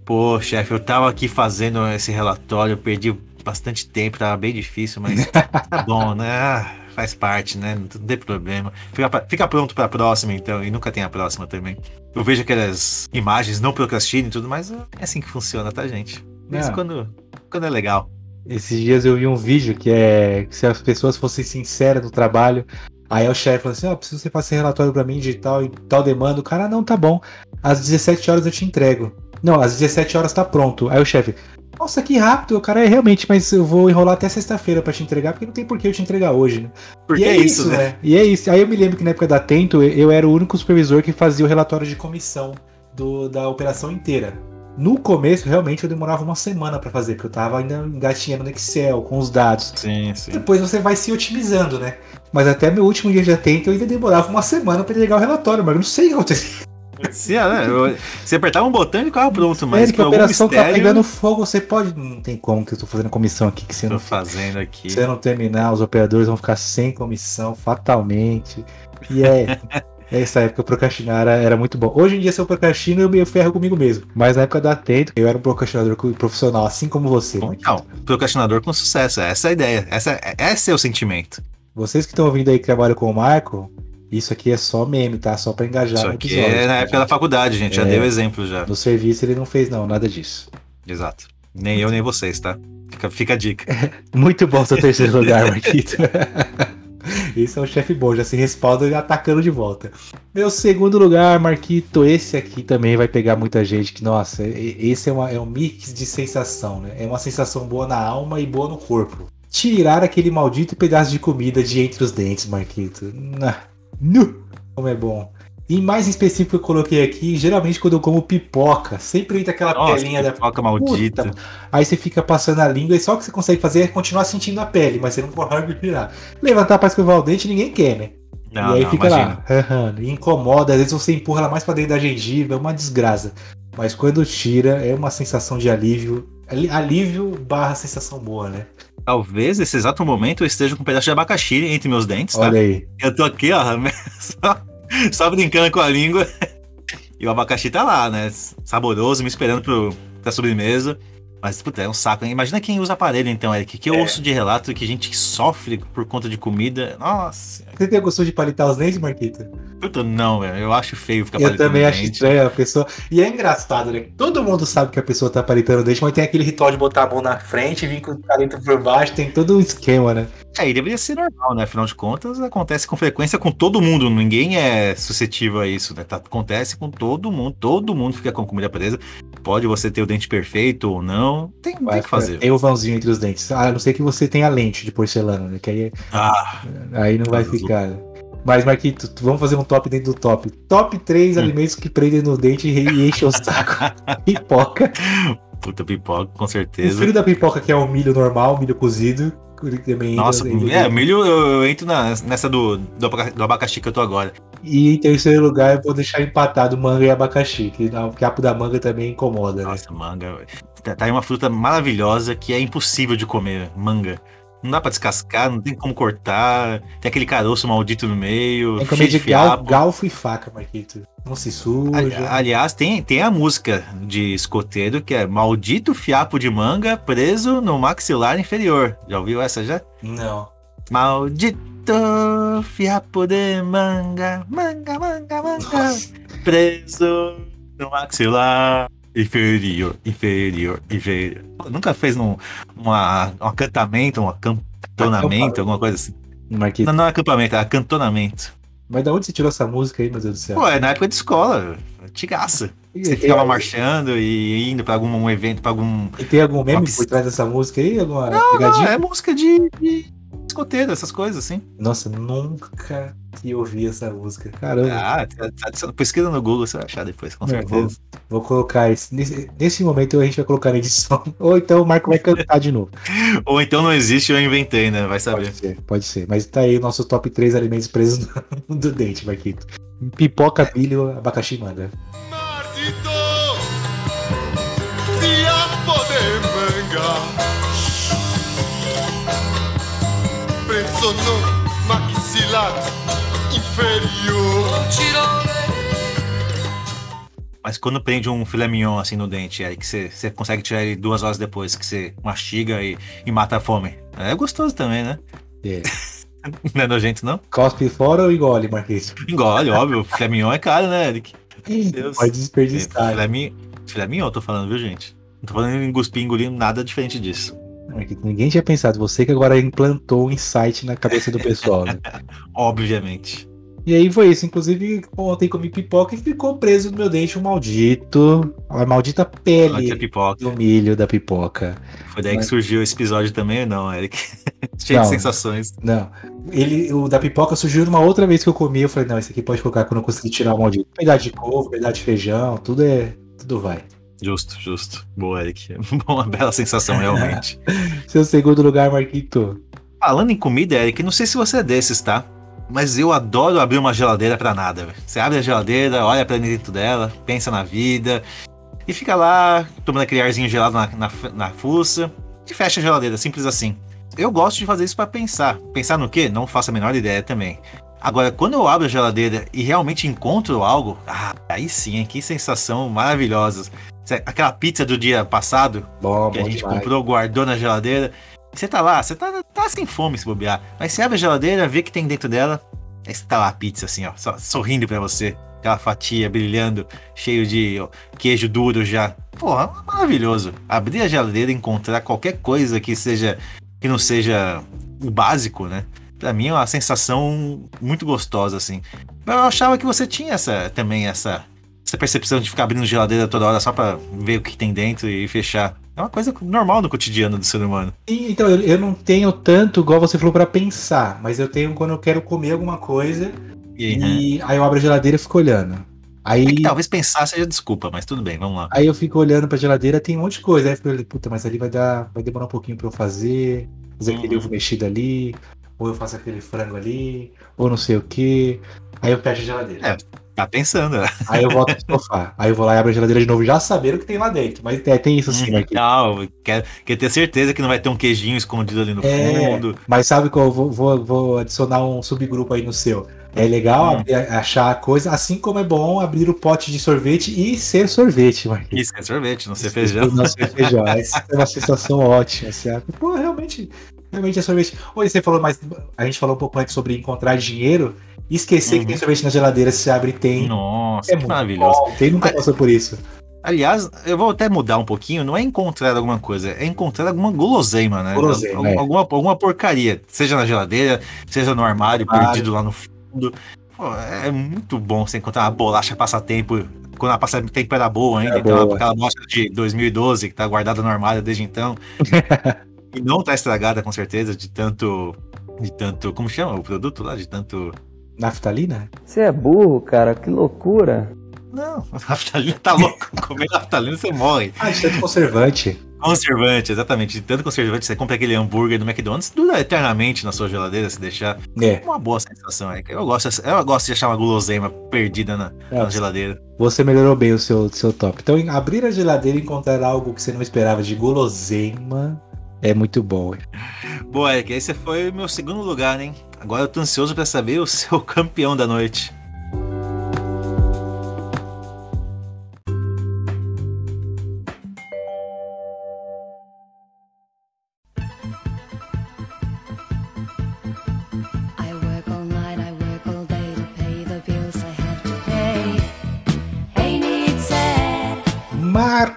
Speaker 1: Pô, chefe, eu tava aqui fazendo esse relatório, perdi bastante tempo, tava bem difícil, mas tá bom, né? Ah, faz parte, né? Não tem problema. Fica, pra- fica pronto pra próxima, então, e nunca tem a próxima também. Eu vejo aquelas imagens, não procrastinem e tudo, mas é assim que funciona, tá, gente? Isso
Speaker 2: É.
Speaker 1: quando, quando é legal.
Speaker 2: Esses dias eu vi um vídeo que é que se as pessoas fossem sinceras no trabalho, Aí o chefe falou assim: Ó, preciso que você faça relatório pra mim de tal e tal demanda. O cara, não, tá bom. Às 17 horas eu te entrego. Não, às 17 horas tá pronto. Aí o chefe, nossa, que rápido, o cara é realmente, mas eu vou enrolar até sexta-feira pra te entregar, porque não tem por que eu te entregar hoje, né?
Speaker 1: Porque
Speaker 2: e
Speaker 1: é isso, né?
Speaker 2: E é isso. Aí eu me lembro que na época da Tento, eu era o único supervisor que fazia o relatório de comissão do, da operação inteira. No começo, realmente, eu demorava uma semana pra fazer, porque eu tava ainda engatinhando no Excel, com os dados.
Speaker 1: Sim, sim.
Speaker 2: Depois você vai se otimizando, né? Mas até meu último dia de atento, eu ainda demorava uma semana pra entregar o relatório, mas eu não sei o que aconteceu.
Speaker 1: Sim, é, né? Eu- Você apertava um botão e ficava pronto, mas
Speaker 2: Sério que a operação tá
Speaker 1: mistério
Speaker 2: pegando fogo, você pode. Não tem como que eu tô fazendo comissão aqui, que você
Speaker 1: tô
Speaker 2: não
Speaker 1: fazendo aqui.
Speaker 2: Se você não terminar, os operadores vão ficar sem comissão fatalmente. E é. Essa época procrastinar era, era muito bom. Hoje em dia, se eu procrastino, eu me ferro comigo mesmo. Mas na época da Atento, eu era um procrastinador profissional, assim como você. Marquinhos.
Speaker 1: Não, procrastinador com sucesso. Essa é a ideia. Essa, esse é o sentimento.
Speaker 2: Vocês que estão ouvindo aí que trabalham com o Marco, isso aqui é só meme, tá? Só pra engajar
Speaker 1: Isso aqui
Speaker 2: episódio.
Speaker 1: é na
Speaker 2: tá,
Speaker 1: época da faculdade, gente. Já
Speaker 2: É.
Speaker 1: deu exemplo já.
Speaker 2: No serviço ele não fez, não, nada disso.
Speaker 1: Exato. Nem eu, nem vocês, tá? Fica, fica a dica.
Speaker 2: Muito bom seu terceiro lugar, Marquito. Esse é o chefe bom, já se respalda atacando de volta. Meu segundo lugar, Marquito, esse aqui também vai pegar muita gente. Que, nossa, esse é, uma- é um mix de sensação, né? É uma sensação boa na alma e boa no corpo. Tirar aquele maldito pedaço de comida de entre os dentes, Marquito. Na- Nu! Como é bom. E mais específico eu coloquei aqui, geralmente quando eu como pipoca, sempre entra aquela
Speaker 1: Nossa,
Speaker 2: pelinha da
Speaker 1: pipoca maldita.
Speaker 2: Puta, Aí você fica passando a língua e só o que você consegue fazer é continuar sentindo a pele, mas você não consegue tirar. Levantar pra escovar o dente ninguém quer, né?
Speaker 1: Não,
Speaker 2: e aí
Speaker 1: não,
Speaker 2: fica
Speaker 1: imagina.
Speaker 2: lá, incomoda, às vezes você empurra ela mais pra dentro da gengiva, é uma desgraça. Mas quando tira, é uma sensação de alívio. Alívio barra sensação boa, né?
Speaker 1: Talvez nesse exato momento eu esteja com um pedaço de abacaxi entre meus dentes, tá?
Speaker 2: Olha aí.
Speaker 1: Eu tô aqui, ó, só, só brincando com a língua. E o abacaxi tá lá, né? Saboroso, me esperando pro, pra sobremesa. Mas, puta, é um saco. hein? Imagina quem usa aparelho, então, Eric. Que eu
Speaker 2: É.
Speaker 1: ouço de relato que gente que sofre por conta de comida. Nossa.
Speaker 2: Você tem gostou de palitar os dentes, Marquito?
Speaker 1: Puta, não, velho. Eu acho feio ficar
Speaker 2: Eu também acho
Speaker 1: dente.
Speaker 2: estranho a pessoa. E é engraçado, né? Todo mundo sabe que a pessoa tá palitando o dente, mas tem aquele ritual de botar a mão na frente e vir com o palito por baixo, tem todo um esquema, né?
Speaker 1: É, e deveria ser normal, né? Afinal de contas, acontece com frequência com todo mundo. Ninguém é suscetível a isso, né? Tá- acontece com todo mundo. Todo mundo fica com comida presa. Pode você ter o dente perfeito ou não. Tem, tem
Speaker 2: Vai
Speaker 1: que fazer.
Speaker 2: Tem o vãozinho entre os dentes. A não ser que você tenha lente de porcelana, né? Que aí,
Speaker 1: Ah,
Speaker 2: aí não vai
Speaker 1: Azul.
Speaker 2: ficar. Mas, Marquito, vamos fazer um top dentro do top. Top 3
Speaker 1: Hum.
Speaker 2: alimentos que prendem no dente e enchem o saco. pipoca.
Speaker 1: puta pipoca, com
Speaker 2: O
Speaker 1: certeza.
Speaker 2: filho da pipoca, que é o milho normal, milho cozido. Também
Speaker 1: Nossa,
Speaker 2: do
Speaker 1: é, milho eu, eu entro na- nessa do, do, do abacaxi que eu tô agora.
Speaker 2: E em terceiro lugar, eu vou deixar empatado manga e abacaxi, que o capo da manga também incomoda, né?
Speaker 1: Nossa, manga. Tá, tá aí uma fruta maravilhosa que é impossível de comer, manga. Não dá pra descascar, não tem como cortar. Tem aquele caroço maldito no meio.
Speaker 2: Tem que comer
Speaker 1: de
Speaker 2: gal,
Speaker 1: fiapo.
Speaker 2: galfo e faca, Marquito. Não se suja.
Speaker 1: Ali- Aliás, tem, tem a música de escoteiro que é Maldito fiapo de manga preso no maxilar inferior. Já ouviu essa já?
Speaker 2: Não.
Speaker 1: Maldito fiapo de manga, manga, manga, manga, preso no maxilar inferior, inferior, inferior. Nunca fez num, uma, um acantamento, um acantonamento, alguma coisa assim?
Speaker 2: Marquito.
Speaker 1: Não, não é acampamento, é acantonamento.
Speaker 2: Mas da onde você tirou essa música aí, meu Deus do céu?
Speaker 1: Pô, é na época de escola, antigaça. Você
Speaker 2: E-
Speaker 1: ficava
Speaker 2: e-
Speaker 1: marchando e indo pra algum evento, pra algum.
Speaker 2: E tem algum meme por trás dessa música aí? Alguma
Speaker 1: Não, não, é música de, de escoteiro, essas coisas assim.
Speaker 2: Nossa, nunca que ouvi essa música. Caramba.
Speaker 1: Ah, tá- tá- pesquisa no Google, você vai achar depois, com
Speaker 2: É,
Speaker 1: certeza.
Speaker 2: Vou colocar isso. Nesse, nesse momento a gente vai colocar na edição. Ou então o Marco vai cantar de novo.
Speaker 1: Ou então não existe, eu inventei, né? Vai saber.
Speaker 2: Pode ser, pode ser. Mas tá aí o nosso top 3 alimentos presos no, do dente, Marquito. Pipoca, milho, abacaxi e manga.
Speaker 11: Manga Preso no maxilar inferior
Speaker 1: Mas quando prende um filé mignon assim no dente, aí que você, consegue tirar ele duas horas depois, que você mastiga e, e mata a fome. É gostoso também, né?
Speaker 2: É.
Speaker 1: Não é nojento, não?
Speaker 2: Cospe fora ou engole, Marquito?
Speaker 1: Engole, óbvio. Filé mignon é caro, né, Eric? Deus.
Speaker 2: Pode desperdiçar.
Speaker 1: Filé, mi... filé mignon, eu tô falando, viu, gente? Não tô falando em cuspir, engolir nada diferente disso.
Speaker 2: Marquito, ninguém tinha pensado. Você que agora implantou o insight na cabeça do pessoal. Né?
Speaker 1: Obviamente.
Speaker 2: E aí foi isso. Inclusive, ontem comi pipoca e ficou preso no meu dente um maldito. A maldita pele
Speaker 1: pipoca.
Speaker 2: do milho da pipoca.
Speaker 1: Foi daí
Speaker 2: Mas-
Speaker 1: que surgiu esse episódio também, ou não, Eric? Cheio
Speaker 2: Não.
Speaker 1: de sensações.
Speaker 2: Não. Ele, o da pipoca surgiu numa outra vez que eu comi. Eu falei, não, esse aqui pode colocar quando eu conseguir tirar o maldito. Pedaço de couve, pedaço de feijão, tudo é. Tudo vai.
Speaker 1: Justo, justo. Boa, Eric. Uma bela sensação, realmente.
Speaker 2: Seu segundo lugar, Marquito.
Speaker 1: Falando em comida, Eric, não sei se você é desses, tá? Mas eu adoro abrir uma geladeira pra nada. Você abre a geladeira, olha pra dentro dela, pensa na vida e fica lá tomando aquele arzinho gelado na, na, na fuça e fecha a geladeira, simples assim. Eu gosto de fazer isso pra pensar. Pensar no quê? Não faço a menor ideia também. Agora, quando eu abro a geladeira e realmente encontro algo, ah, aí sim, hein? que sensação maravilhosa. Aquela pizza do dia passado,
Speaker 2: Bom,
Speaker 1: que a
Speaker 2: bom
Speaker 1: gente
Speaker 2: demais.
Speaker 1: comprou, guardou na geladeira. Você tá lá, você tá, tá sem fome se bobear. Mas você abre a geladeira, vê que tem dentro dela. Aí você tá lá a pizza, assim, ó, só- sorrindo pra você. Aquela fatia brilhando, cheio de ó, queijo duro já. Porra, maravilhoso. Abrir a geladeira e encontrar qualquer coisa que seja. que não seja o básico, né? Pra mim é uma sensação muito gostosa, assim. Eu achava que você tinha essa também, essa, essa percepção de ficar abrindo geladeira toda hora só pra ver o que tem dentro e fechar. É uma coisa normal no cotidiano do ser humano.
Speaker 2: E, Então, eu, eu não tenho tanto, igual você falou, pra pensar, mas eu tenho quando eu quero comer alguma coisa
Speaker 1: E,
Speaker 2: e aí eu abro a geladeira e fico olhando. Aí,
Speaker 1: É que talvez pensar seja desculpa, mas tudo bem, vamos lá.
Speaker 2: aí eu fico olhando pra geladeira, tem um monte de coisa. Aí eu fico, puta, mas ali vai dar, vai demorar um pouquinho pra eu fazer, fazer aquele
Speaker 1: Uhum.
Speaker 2: ovo mexido ali, ou eu faço aquele frango ali, ou não sei o que. Aí eu fecho a geladeira.
Speaker 1: É. Tá pensando, né?
Speaker 2: Aí eu volto pro sofá. Aí eu vou lá e abro a geladeira de novo, já sabendo o que tem lá dentro. Mas é, tem isso sim, Marquinhos.
Speaker 1: Não, quer, quer ter certeza que não vai ter um queijinho escondido ali no
Speaker 2: É,
Speaker 1: fundo.
Speaker 2: mas sabe qual? Eu vou, vou, vou adicionar um subgrupo aí no seu. É legal
Speaker 1: Hum.
Speaker 2: achar a coisa, assim como é bom abrir o pote de sorvete e ser sorvete, Marquinhos.
Speaker 1: Isso é sorvete, não ser feijão.
Speaker 2: Não ser feijão. Essa é uma sensação ótima. Sabe? Pô, realmente, realmente é sorvete. Oi, você falou, mas a gente falou um pouco antes sobre encontrar dinheiro e esquecer que tem sorvete na geladeira, se abre e tem.
Speaker 1: Uhum. Nossa,
Speaker 2: é
Speaker 1: que maravilhoso.
Speaker 2: bom. Quem nunca passou por isso?
Speaker 1: Aliás, eu vou até mudar um pouquinho, não é encontrar alguma coisa, é encontrar alguma guloseima, né?
Speaker 2: Guloseima,
Speaker 1: Al-
Speaker 2: é.
Speaker 1: alguma, alguma porcaria, seja na geladeira, seja no armário,
Speaker 2: Armário.
Speaker 1: perdido lá no fundo. Pô, é muito bom você encontrar uma bolacha passatempo, quando a passatempo era boa ainda,
Speaker 2: Era
Speaker 1: aquela,
Speaker 2: boa.
Speaker 1: aquela bolacha de 2012 que tá guardada no armário desde então. e não tá estragada com certeza, de tanto. De tanto. Como chama o produto lá? De tanto.
Speaker 2: Naftalina?
Speaker 10: Você é burro, cara, que loucura.
Speaker 1: Não, naftalina tá louco. Comer naftalina você morre.
Speaker 2: Ah, de tanto conservante.
Speaker 1: Conservante, exatamente. De tanto conservante, você compra aquele hambúrguer do McDonald's, dura eternamente na sua geladeira se deixar.
Speaker 2: É.
Speaker 1: Uma boa sensação, é. Eu gosto, eu gosto de achar uma guloseima perdida na, na
Speaker 2: É.
Speaker 1: geladeira.
Speaker 2: Você melhorou bem o seu, seu top. Então, abrir a geladeira e encontrar algo que você não esperava de guloseima é muito bom.
Speaker 1: Boa, Eric, esse foi o meu segundo lugar, hein? Agora eu tô ansioso pra saber o seu campeão da noite.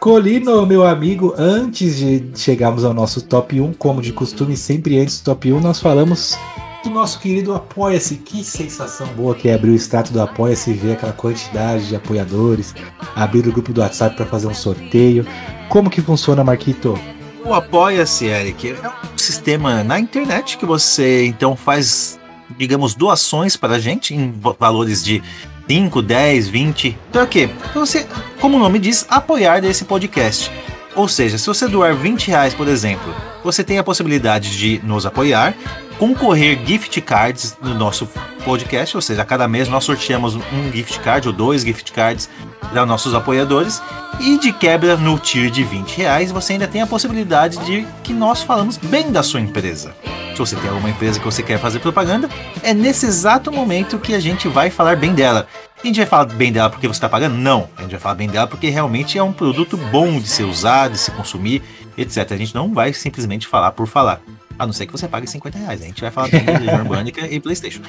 Speaker 2: Marcolino, meu amigo, antes de chegarmos ao nosso top 1, como de costume, sempre antes do top 1, nós falamos do nosso querido Apoia-se. Que sensação boa que é abrir o status do Apoia-se e ver aquela quantidade de apoiadores, abrir o grupo do WhatsApp para fazer um sorteio. Como que funciona, Marquito?
Speaker 1: O Apoia-se, Eric, é um sistema na internet que você então faz, digamos, doações para a gente em va- valores de 5, 10, 20. Para quê? Para você, como o nome diz, apoiar desse podcast. Ou seja, se você doar 20 reais, por exemplo, você tem a possibilidade de nos apoiar, concorrer gift cards no nosso podcast, ou seja, a cada mês nós sorteamos um gift card ou dois gift cards para nossos apoiadores. E de quebra no tier de 20 reais, você ainda tem a possibilidade de que nós falamos bem da sua empresa. Se você tem alguma empresa que você quer fazer propaganda, é nesse exato momento que a gente vai falar bem dela. A gente vai falar bem dela porque você está pagando? Não. A gente vai falar bem dela porque realmente é um produto bom de ser usado, de se consumir, etc. A gente não vai simplesmente falar por falar. A não ser que você pague 50 reais. A gente vai falar também de Urbânica e Playstation.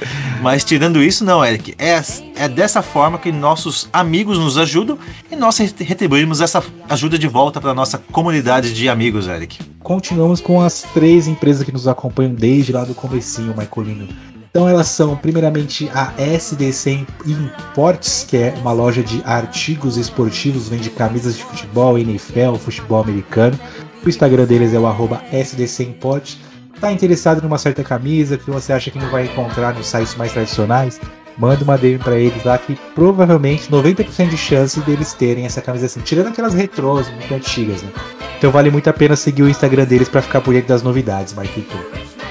Speaker 1: Mas tirando isso, não, Eric. É, é dessa forma que nossos amigos nos ajudam e nós re- retribuímos essa ajuda de volta para nossa comunidade de amigos, Eric.
Speaker 2: continuamos com as três empresas que nos acompanham desde lá do comecinho, Marcolino. Então elas são, primeiramente, a SDC Imports, que é uma loja de artigos esportivos, vende camisas de futebol, NFL, futebol americano. O Instagram deles é o arroba SDC Imports. Tá interessado numa certa camisa que você acha que não vai encontrar nos sites mais tradicionais? Manda uma DM pra eles lá que provavelmente 90% de chance deles terem essa camisa assim, tirando aquelas retrôs muito antigas, né? Então vale muito a pena seguir o Instagram deles pra ficar por dentro das novidades, Marquito.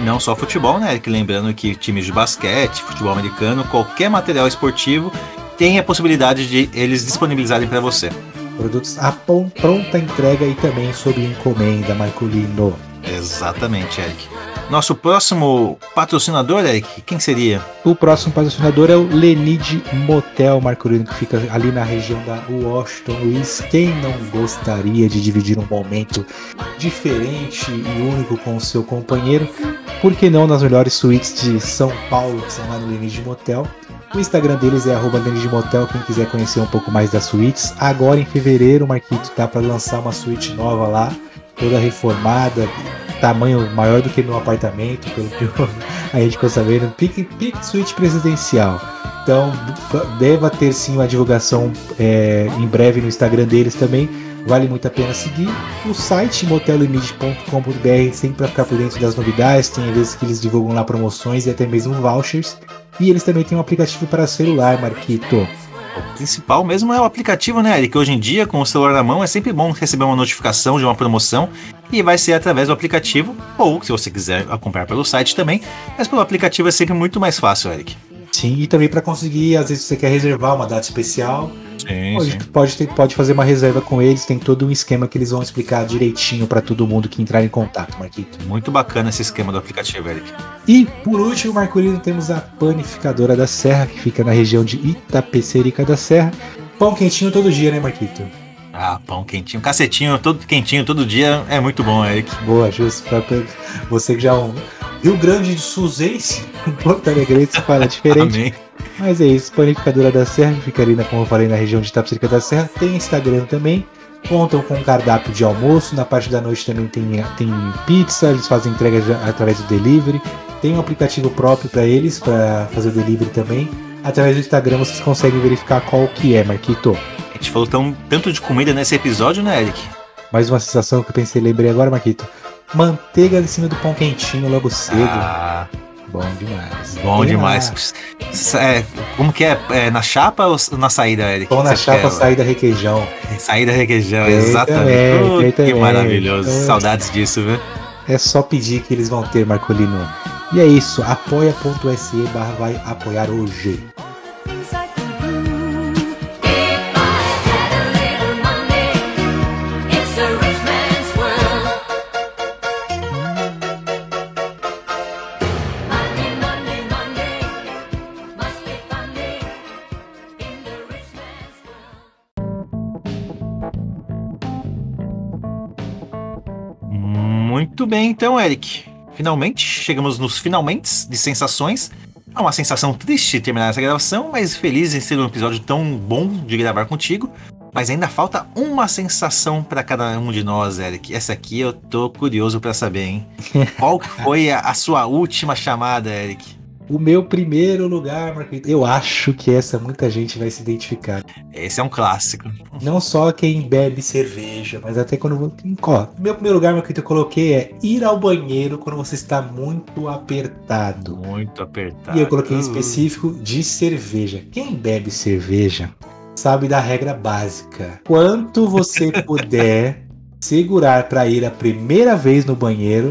Speaker 1: Não só futebol, né, Eric? Lembrando que times de basquete, futebol americano, qualquer material esportivo tem a possibilidade de eles disponibilizarem para você.
Speaker 2: Produtos a pronta entrega e também sob encomenda, Marcolino.
Speaker 1: Exatamente, Eric. Nosso próximo patrocinador, Eric, quem seria?
Speaker 2: O próximo patrocinador é o Lenid Motel Marcolino, que fica ali na região da Washington Luiz. Quem não gostaria de dividir um momento diferente e único com o seu companheiro? Por que não nas melhores suítes de São Paulo, que são lá no Lenid Motel? O Instagram deles é Motel, quem quiser conhecer um pouco mais das suítes. Agora em fevereiro, Marquito tá para lançar uma suíte nova lá, toda reformada, tamanho maior do que no apartamento, pelo que a gente ficou sabendo. Pique, pique suíte presidencial. Então, deva ter sim uma divulgação é, em breve no Instagram deles também. Vale muito a pena seguir. O site motellimite.com.br sempre para ficar por dentro das novidades. Tem vezes que eles divulgam lá promoções e até mesmo vouchers. E eles também têm um aplicativo para celular, Marquito.
Speaker 1: O principal mesmo é o aplicativo, né, Eric? Hoje em dia, com o celular na mão, é sempre bom receber uma notificação de uma promoção e vai ser através do aplicativo, ou se você quiser comprar pelo site também, mas pelo aplicativo é sempre muito mais fácil, Eric.
Speaker 2: Sim, e também para conseguir, às vezes você quer reservar uma data especial,
Speaker 1: Sim,
Speaker 2: pode,
Speaker 1: sim.
Speaker 2: pode, ter- pode fazer uma reserva com eles, tem todo um esquema que eles vão explicar direitinho para todo mundo que entrar em contato, Marquito.
Speaker 1: Muito bacana esse esquema do aplicativo, Eric.
Speaker 2: E por último, Marcolino, temos a panificadora da Serra, que fica na região de Itapecerica da Serra. Pão quentinho todo dia, né, Marquito?
Speaker 1: Ah, pão quentinho, cacetinho, todo quentinho todo dia é muito bom, Eric.
Speaker 2: Boa, justo. Pra você que já é um Rio Grande do Suzense, Porto Alegre, você fala diferente.
Speaker 1: Amém.
Speaker 2: Mas é isso, Panificadora da Serra, que fica ali, na, como eu falei, na região de Itapecerica da Serra. Tem Instagram também. Contam com um cardápio de almoço. Na parte da noite também tem, tem pizza, eles fazem entrega já- através do delivery. Tem um aplicativo próprio para eles, para fazer o delivery também. Através do Instagram vocês conseguem verificar qual que é, Marquito.
Speaker 1: A gente falou tão, tanto de comida nesse episódio, né, Eric?
Speaker 2: Mais uma sensação que eu pensei, lembrei agora, Marquito. Manteiga em cima do pão quentinho logo cedo.
Speaker 1: Ah,
Speaker 2: Bom demais.
Speaker 1: bom demais. É, como que é? É Na chapa ou na saída, Eric?
Speaker 2: Pão na chapa,
Speaker 1: quer?
Speaker 2: saída requeijão.
Speaker 1: Saída requeijão,
Speaker 2: Tem
Speaker 1: exatamente.
Speaker 2: também, tem
Speaker 1: que
Speaker 2: também.
Speaker 1: maravilhoso.
Speaker 2: Então-
Speaker 1: Saudades disso, viu?
Speaker 2: É só pedir que eles vão ter, Marcolino. E é isso, apoia.se barra vai apoiar hoje.
Speaker 1: Então, Eric. Finalmente, chegamos nos finalmente de sensações. É uma sensação triste terminar essa gravação, mas feliz em ser um episódio tão bom de gravar contigo. Mas ainda falta uma sensação para cada um de nós, Eric. Essa aqui eu tô curioso para saber, hein? Qual foi a, a sua última chamada, Eric?
Speaker 2: O meu primeiro lugar, Marquito. Eu acho que essa muita gente vai se identificar.
Speaker 1: Esse é um clássico.
Speaker 2: Não só quem bebe cerveja, mas até quando. Ó, meu primeiro lugar, Marquito, eu coloquei é ir ao banheiro quando você está muito apertado.
Speaker 1: Muito apertado.
Speaker 2: E eu coloquei em específico de cerveja. Quem bebe cerveja sabe da regra básica. Quanto você puder segurar para ir a primeira vez no banheiro,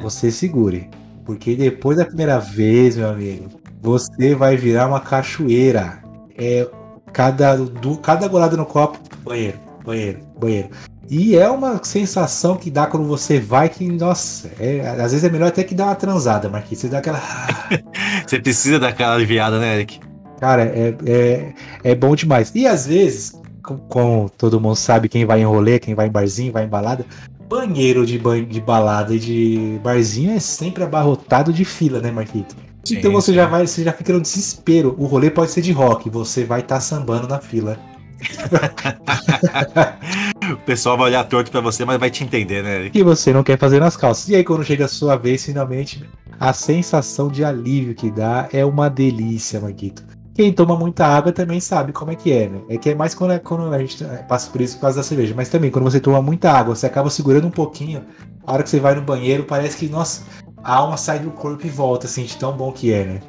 Speaker 2: você segure. Porque depois da primeira vez, meu amigo, você vai virar uma cachoeira. É cada, do, cada golada no copo, banheiro, banheiro, banheiro. E é uma sensação que dá quando você vai que, nossa, é, às vezes é melhor até que dar uma transada, Marquinhos. Você dá aquela.
Speaker 1: Você precisa daquela aliviada, né, Eric?
Speaker 2: Cara, é, é, é bom demais. E às vezes, com- como todo mundo sabe, quem vai em rolê, quem vai em barzinho, vai em balada, banheiro de, ban de balada e de barzinho é sempre abarrotado de fila, né, Marquito?
Speaker 1: Sim,
Speaker 2: então você
Speaker 1: sim.
Speaker 2: já vai, você já fica no desespero. O rolê pode ser de rock, você vai estar sambando na fila.
Speaker 1: O pessoal vai olhar torto pra você, mas vai te entender, né?
Speaker 2: Que você não quer fazer nas calças. E aí, quando chega a sua vez, finalmente, a sensação de alívio que dá é uma delícia, Marquito. Quem toma muita água também sabe como é que é, né? É que é mais quando, quando a gente passa por isso por causa da cerveja. Mas também, quando você toma muita água, você acaba segurando um pouquinho. A hora que você vai no banheiro, parece que, nossa, a alma sai do corpo e volta, assim, de tão bom que é, né?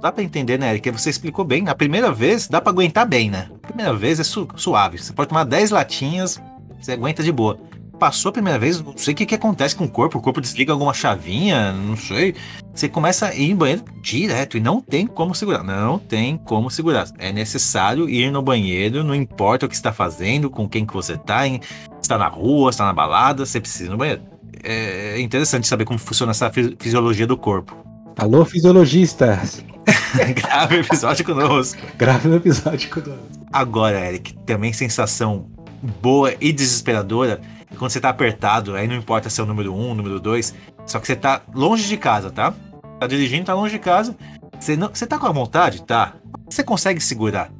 Speaker 1: Dá pra entender, né, Eric? Você explicou bem. A primeira vez dá pra aguentar bem, né? A primeira vez é su- suave. Você pode tomar 10 latinhas, você aguenta de boa. Passou a primeira vez, não sei o que, que acontece com o corpo. O corpo desliga alguma chavinha, não sei. Você começa a ir no banheiro direto e não tem como segurar. Não tem como segurar. É necessário ir no banheiro, não importa o que está fazendo, com quem que você tá, em- está na rua, está na balada, você precisa ir no banheiro. É interessante saber como funciona essa fisi- fisiologia do corpo.
Speaker 2: Alô, fisiologista!
Speaker 1: Grave episódio conosco.
Speaker 2: Grave um episódio conosco.
Speaker 1: Agora, Eric, também sensação boa e desesperadora quando você tá apertado, aí não importa se é o número 1, um, número 2, só que você tá longe de casa, tá? Tá dirigindo, tá longe de casa. Você, não, você tá com a vontade? Tá. Você consegue segurar.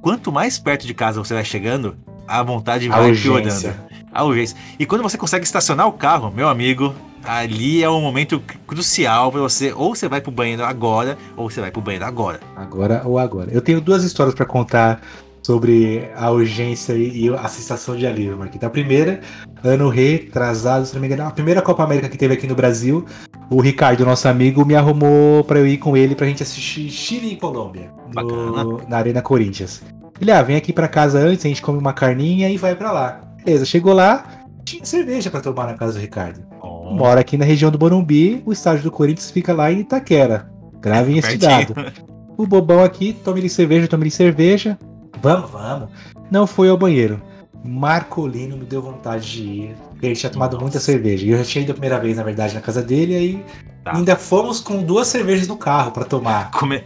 Speaker 1: Quanto mais perto de casa você vai chegando, a vontade
Speaker 2: A
Speaker 1: vai
Speaker 2: urgência.
Speaker 1: piorando. A urgência. E quando você consegue estacionar o carro, meu amigo, ali é um momento cru- crucial pra você. Ou você vai pro banheiro agora, ou você vai pro banheiro agora.
Speaker 2: Agora ou agora. Eu tenho duas histórias pra contar sobre a urgência e a sensação de alívio, Marquinhos. A primeira, ano retrasado, se não me engano, a primeira Copa América que teve aqui no Brasil, o Ricardo, nosso amigo, me arrumou pra eu ir com ele pra gente assistir Chile e Colômbia, no- na Arena Corinthians. Ele, ah, vem aqui pra casa antes, a gente come uma carninha e vai pra lá. Beleza, chegou lá, tinha cerveja pra tomar na casa do Ricardo. Mora aqui na região do Morumbi, o estádio do Corinthians fica lá em Itaquera. Gravem esse dado. O bobão aqui, tome-lhe cerveja, tome-lhe cerveja. Vamos, vamos. Não foi ao banheiro. Marcolino me deu vontade de ir, porque ele tinha tomado muita cerveja. E eu já tinha ido a primeira vez, na verdade, na casa dele, e aí
Speaker 1: Tá.
Speaker 2: ainda fomos com duas cervejas no carro pra tomar.
Speaker 1: Come-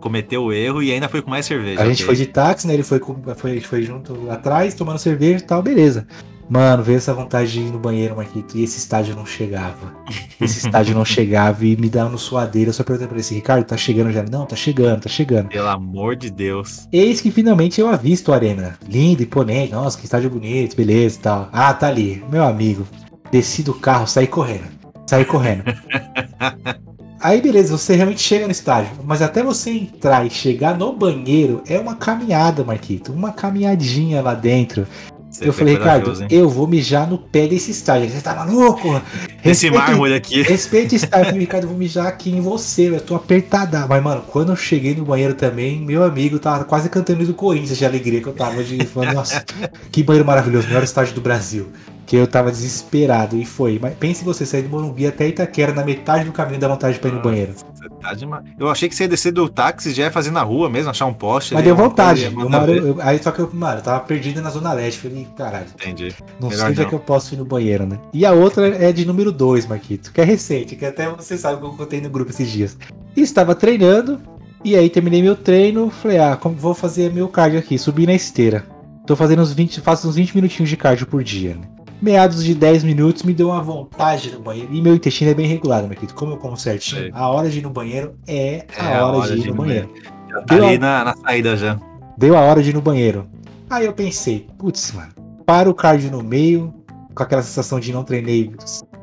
Speaker 1: Cometeu o erro e ainda foi com mais cerveja.
Speaker 2: A gente foi de táxi, né? Ele foi, com- foi, foi junto atrás, tomando cerveja e tal, beleza. Mano, veio essa vontade de ir no banheiro, Marquito, e esse estádio não chegava. Esse estádio não chegava e me dava no suadeiro. Eu só perguntei pra ele assim, Ricardo, tá chegando já? Não, tá chegando, tá chegando.
Speaker 1: Pelo amor de Deus.
Speaker 2: Eis que finalmente eu avisto a arena. Linda, imponente, nossa, que estádio bonito, beleza e tal. Ah, tá ali, meu amigo. Desci do carro, saí correndo. Saí correndo. Aí beleza, você realmente chega no estádio, mas até você entrar e chegar no banheiro é uma caminhada, Marquito, uma caminhadinha lá dentro.
Speaker 1: Você
Speaker 2: eu falei, Ricardo, eu vou mijar no pé desse estádio. Você tá maluco?
Speaker 1: Esse
Speaker 2: Respeita-
Speaker 1: mármore aqui.
Speaker 2: Respeita esse estádio. Eu falei, Ricardo, eu vou mijar aqui em você, eu tô apertada. Mas, mano, quando eu cheguei no banheiro também, meu amigo tava quase cantando do Corinthians de alegria que eu tava de falando, nossa, que banheiro maravilhoso, melhor estádio do Brasil. Que eu tava desesperado e foi. Mas pense você sair do Morumbi até Itaquera, na metade do caminho dá vontade pra ir no banheiro.
Speaker 1: Você tá demais. Eu achei que você ia descer do táxi e já ia fazer na rua mesmo, achar um poste.
Speaker 2: Mas deu vontade. Eu eu- aí só que eu, mano, eu tava perdido na Zona Leste. Falei, caralho.
Speaker 1: Entendi.
Speaker 2: Não
Speaker 1: Melhor
Speaker 2: sei onde é que eu posso ir no banheiro, né? E a outra é de número 2, Marquito, que é recente, que até você sabe que eu contei no grupo esses dias. E estava treinando, e aí terminei meu treino, falei, ah, como vou fazer meu cardio aqui? Subi na esteira. Tô fazendo uns 20, faço uns 20 minutinhos de cardio por dia, né? Meados de 10 minutos me deu uma vontade no banheiro. E meu intestino é bem regulado, Marquito. Como eu como certinho,
Speaker 1: Sei.
Speaker 2: a hora de ir no banheiro é a
Speaker 1: É
Speaker 2: hora, de ir no banheiro.
Speaker 1: Já tá
Speaker 2: Deu
Speaker 1: ali
Speaker 2: a-
Speaker 1: na, na saída já.
Speaker 2: Deu a hora de ir no banheiro. Aí eu pensei, putz, mano, para o cardio no meio, com aquela sensação de não treinei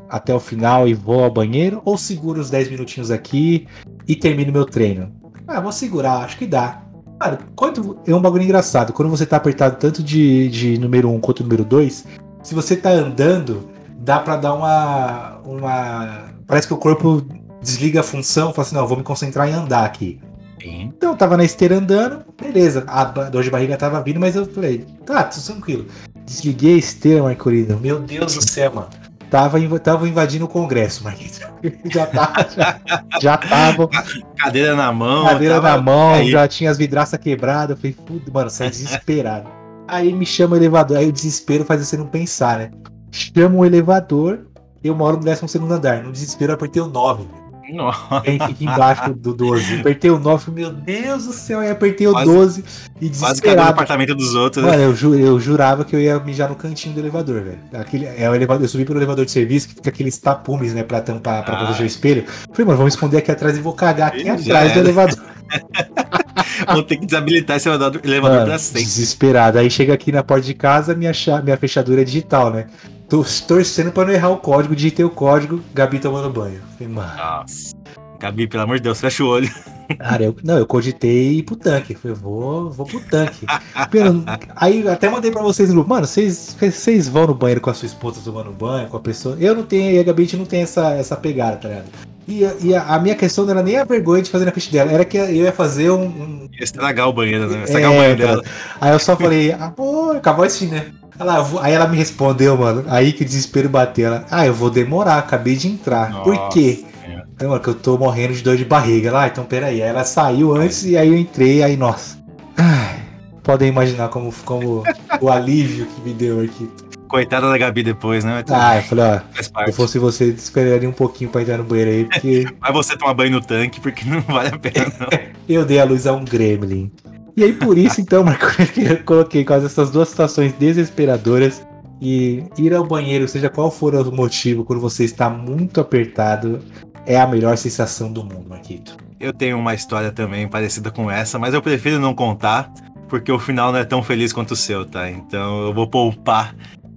Speaker 2: até o final e vou ao banheiro, ou seguro os 10 minutinhos aqui e termino meu treino. Ah, vou segurar, acho que dá. Cara, quando, é um bagulho engraçado. Quando você tá apertado tanto de, de número 1 quanto número 2, se você tá andando, dá pra dar uma. uma. Parece que o corpo desliga a função, fala assim, não, vou me concentrar em andar aqui.
Speaker 1: Sim.
Speaker 2: Então eu tava na esteira andando, beleza. A dor de barriga tava vindo, mas eu falei, tá, tudo tranquilo. Desliguei a esteira, Marcolino. Meu Deus do céu, mano. Tava, inv- tava invadindo o Congresso, Marquinhos. Já tava, já, já tava.
Speaker 1: Cadeira na mão.
Speaker 2: Cadeira
Speaker 1: tava-
Speaker 2: na mão,
Speaker 1: aí.
Speaker 2: já tinha as vidraças quebradas. Eu falei, mano, saí desesperado. Aí me chama o elevador, aí o desespero faz você não pensar, né? Chama o elevador, eu moro no 12 segundo andar. No desespero eu apertei o 9.
Speaker 1: Nossa.
Speaker 2: Quem fica embaixo do 12. Apertei o 9, falei, meu Deus do céu, aí apertei o
Speaker 1: Quase-
Speaker 2: 12 e
Speaker 1: Quase
Speaker 2: desesperado.
Speaker 1: apartamento dos outros. né?
Speaker 2: Mano, eu, ju- eu jurava que eu ia mijar no cantinho do elevador, velho. Aquele, é o elevador, eu subi pelo elevador de serviço, que fica aqueles tapumes, né, pra tampar, pra
Speaker 1: Ah.
Speaker 2: proteger o espelho. Falei, mano, vamos esconder aqui atrás e vou cagar aqui atrás do elevador.
Speaker 1: Vão ter que desabilitar esse elevador, elevador
Speaker 2: Mano,
Speaker 1: pra sempre.
Speaker 2: desesperado. Aí chega aqui na porta de casa, minha, minha fechadura é digital, né? Tô torcendo pra não errar o código, digitei o código, Gabi tomando banho. Falei, mano,
Speaker 1: Nossa. Gabi, pelo amor de Deus, fecha o olho.
Speaker 2: cara, eu, não, eu cogitei ir pro tanque. Falei, vou, vou pro tanque. Pelo- aí até mandei pra vocês no mano, vocês, vocês vão no banheiro com a sua esposa tomando banho, com a pessoa. Eu não tenho, e a Gabi a gente não tem essa, essa pegada, tá ligado? E, a- e a, a minha questão não era nem a vergonha de fazer na frente dela, era que eu ia fazer um- um,
Speaker 1: Ia estragar o banheiro, né? Estragar o
Speaker 2: É,
Speaker 1: banheiro
Speaker 2: cara.
Speaker 1: dela.
Speaker 2: Aí eu só falei, amor, acabou assim, né? Ela, aí ela me respondeu, mano. Aí que o desespero bateu. Ela, ah, eu vou demorar, acabei de entrar. Por
Speaker 1: Nossa
Speaker 2: quê?
Speaker 1: Senhora.
Speaker 2: Então, mano, que eu tô morrendo de dor de barriga. Lá, ah, então peraí. Aí ela saiu antes e aí eu entrei, aí, nossa. Ai, podem imaginar como, como o alívio que me deu aqui.
Speaker 1: Coitada da Gabi depois, né? Mas
Speaker 2: Ah, eu falei, ó,
Speaker 1: Faz
Speaker 2: se
Speaker 1: parte.
Speaker 2: eu fosse você, esperaria um pouquinho pra entrar no banheiro aí, porque
Speaker 1: Vai você tomar banho no tanque, porque não vale a pena, não.
Speaker 2: eu dei a luz a um gremlin. E aí, por isso, então, Marco, eu coloquei quase essas duas situações desesperadoras. E ir ao banheiro, seja qual for o motivo, quando você está muito apertado, é a melhor sensação do mundo, Marquito.
Speaker 1: Eu tenho uma história também parecida com essa, mas eu prefiro não contar, porque o final não é tão feliz quanto o seu, tá? Então eu vou poupar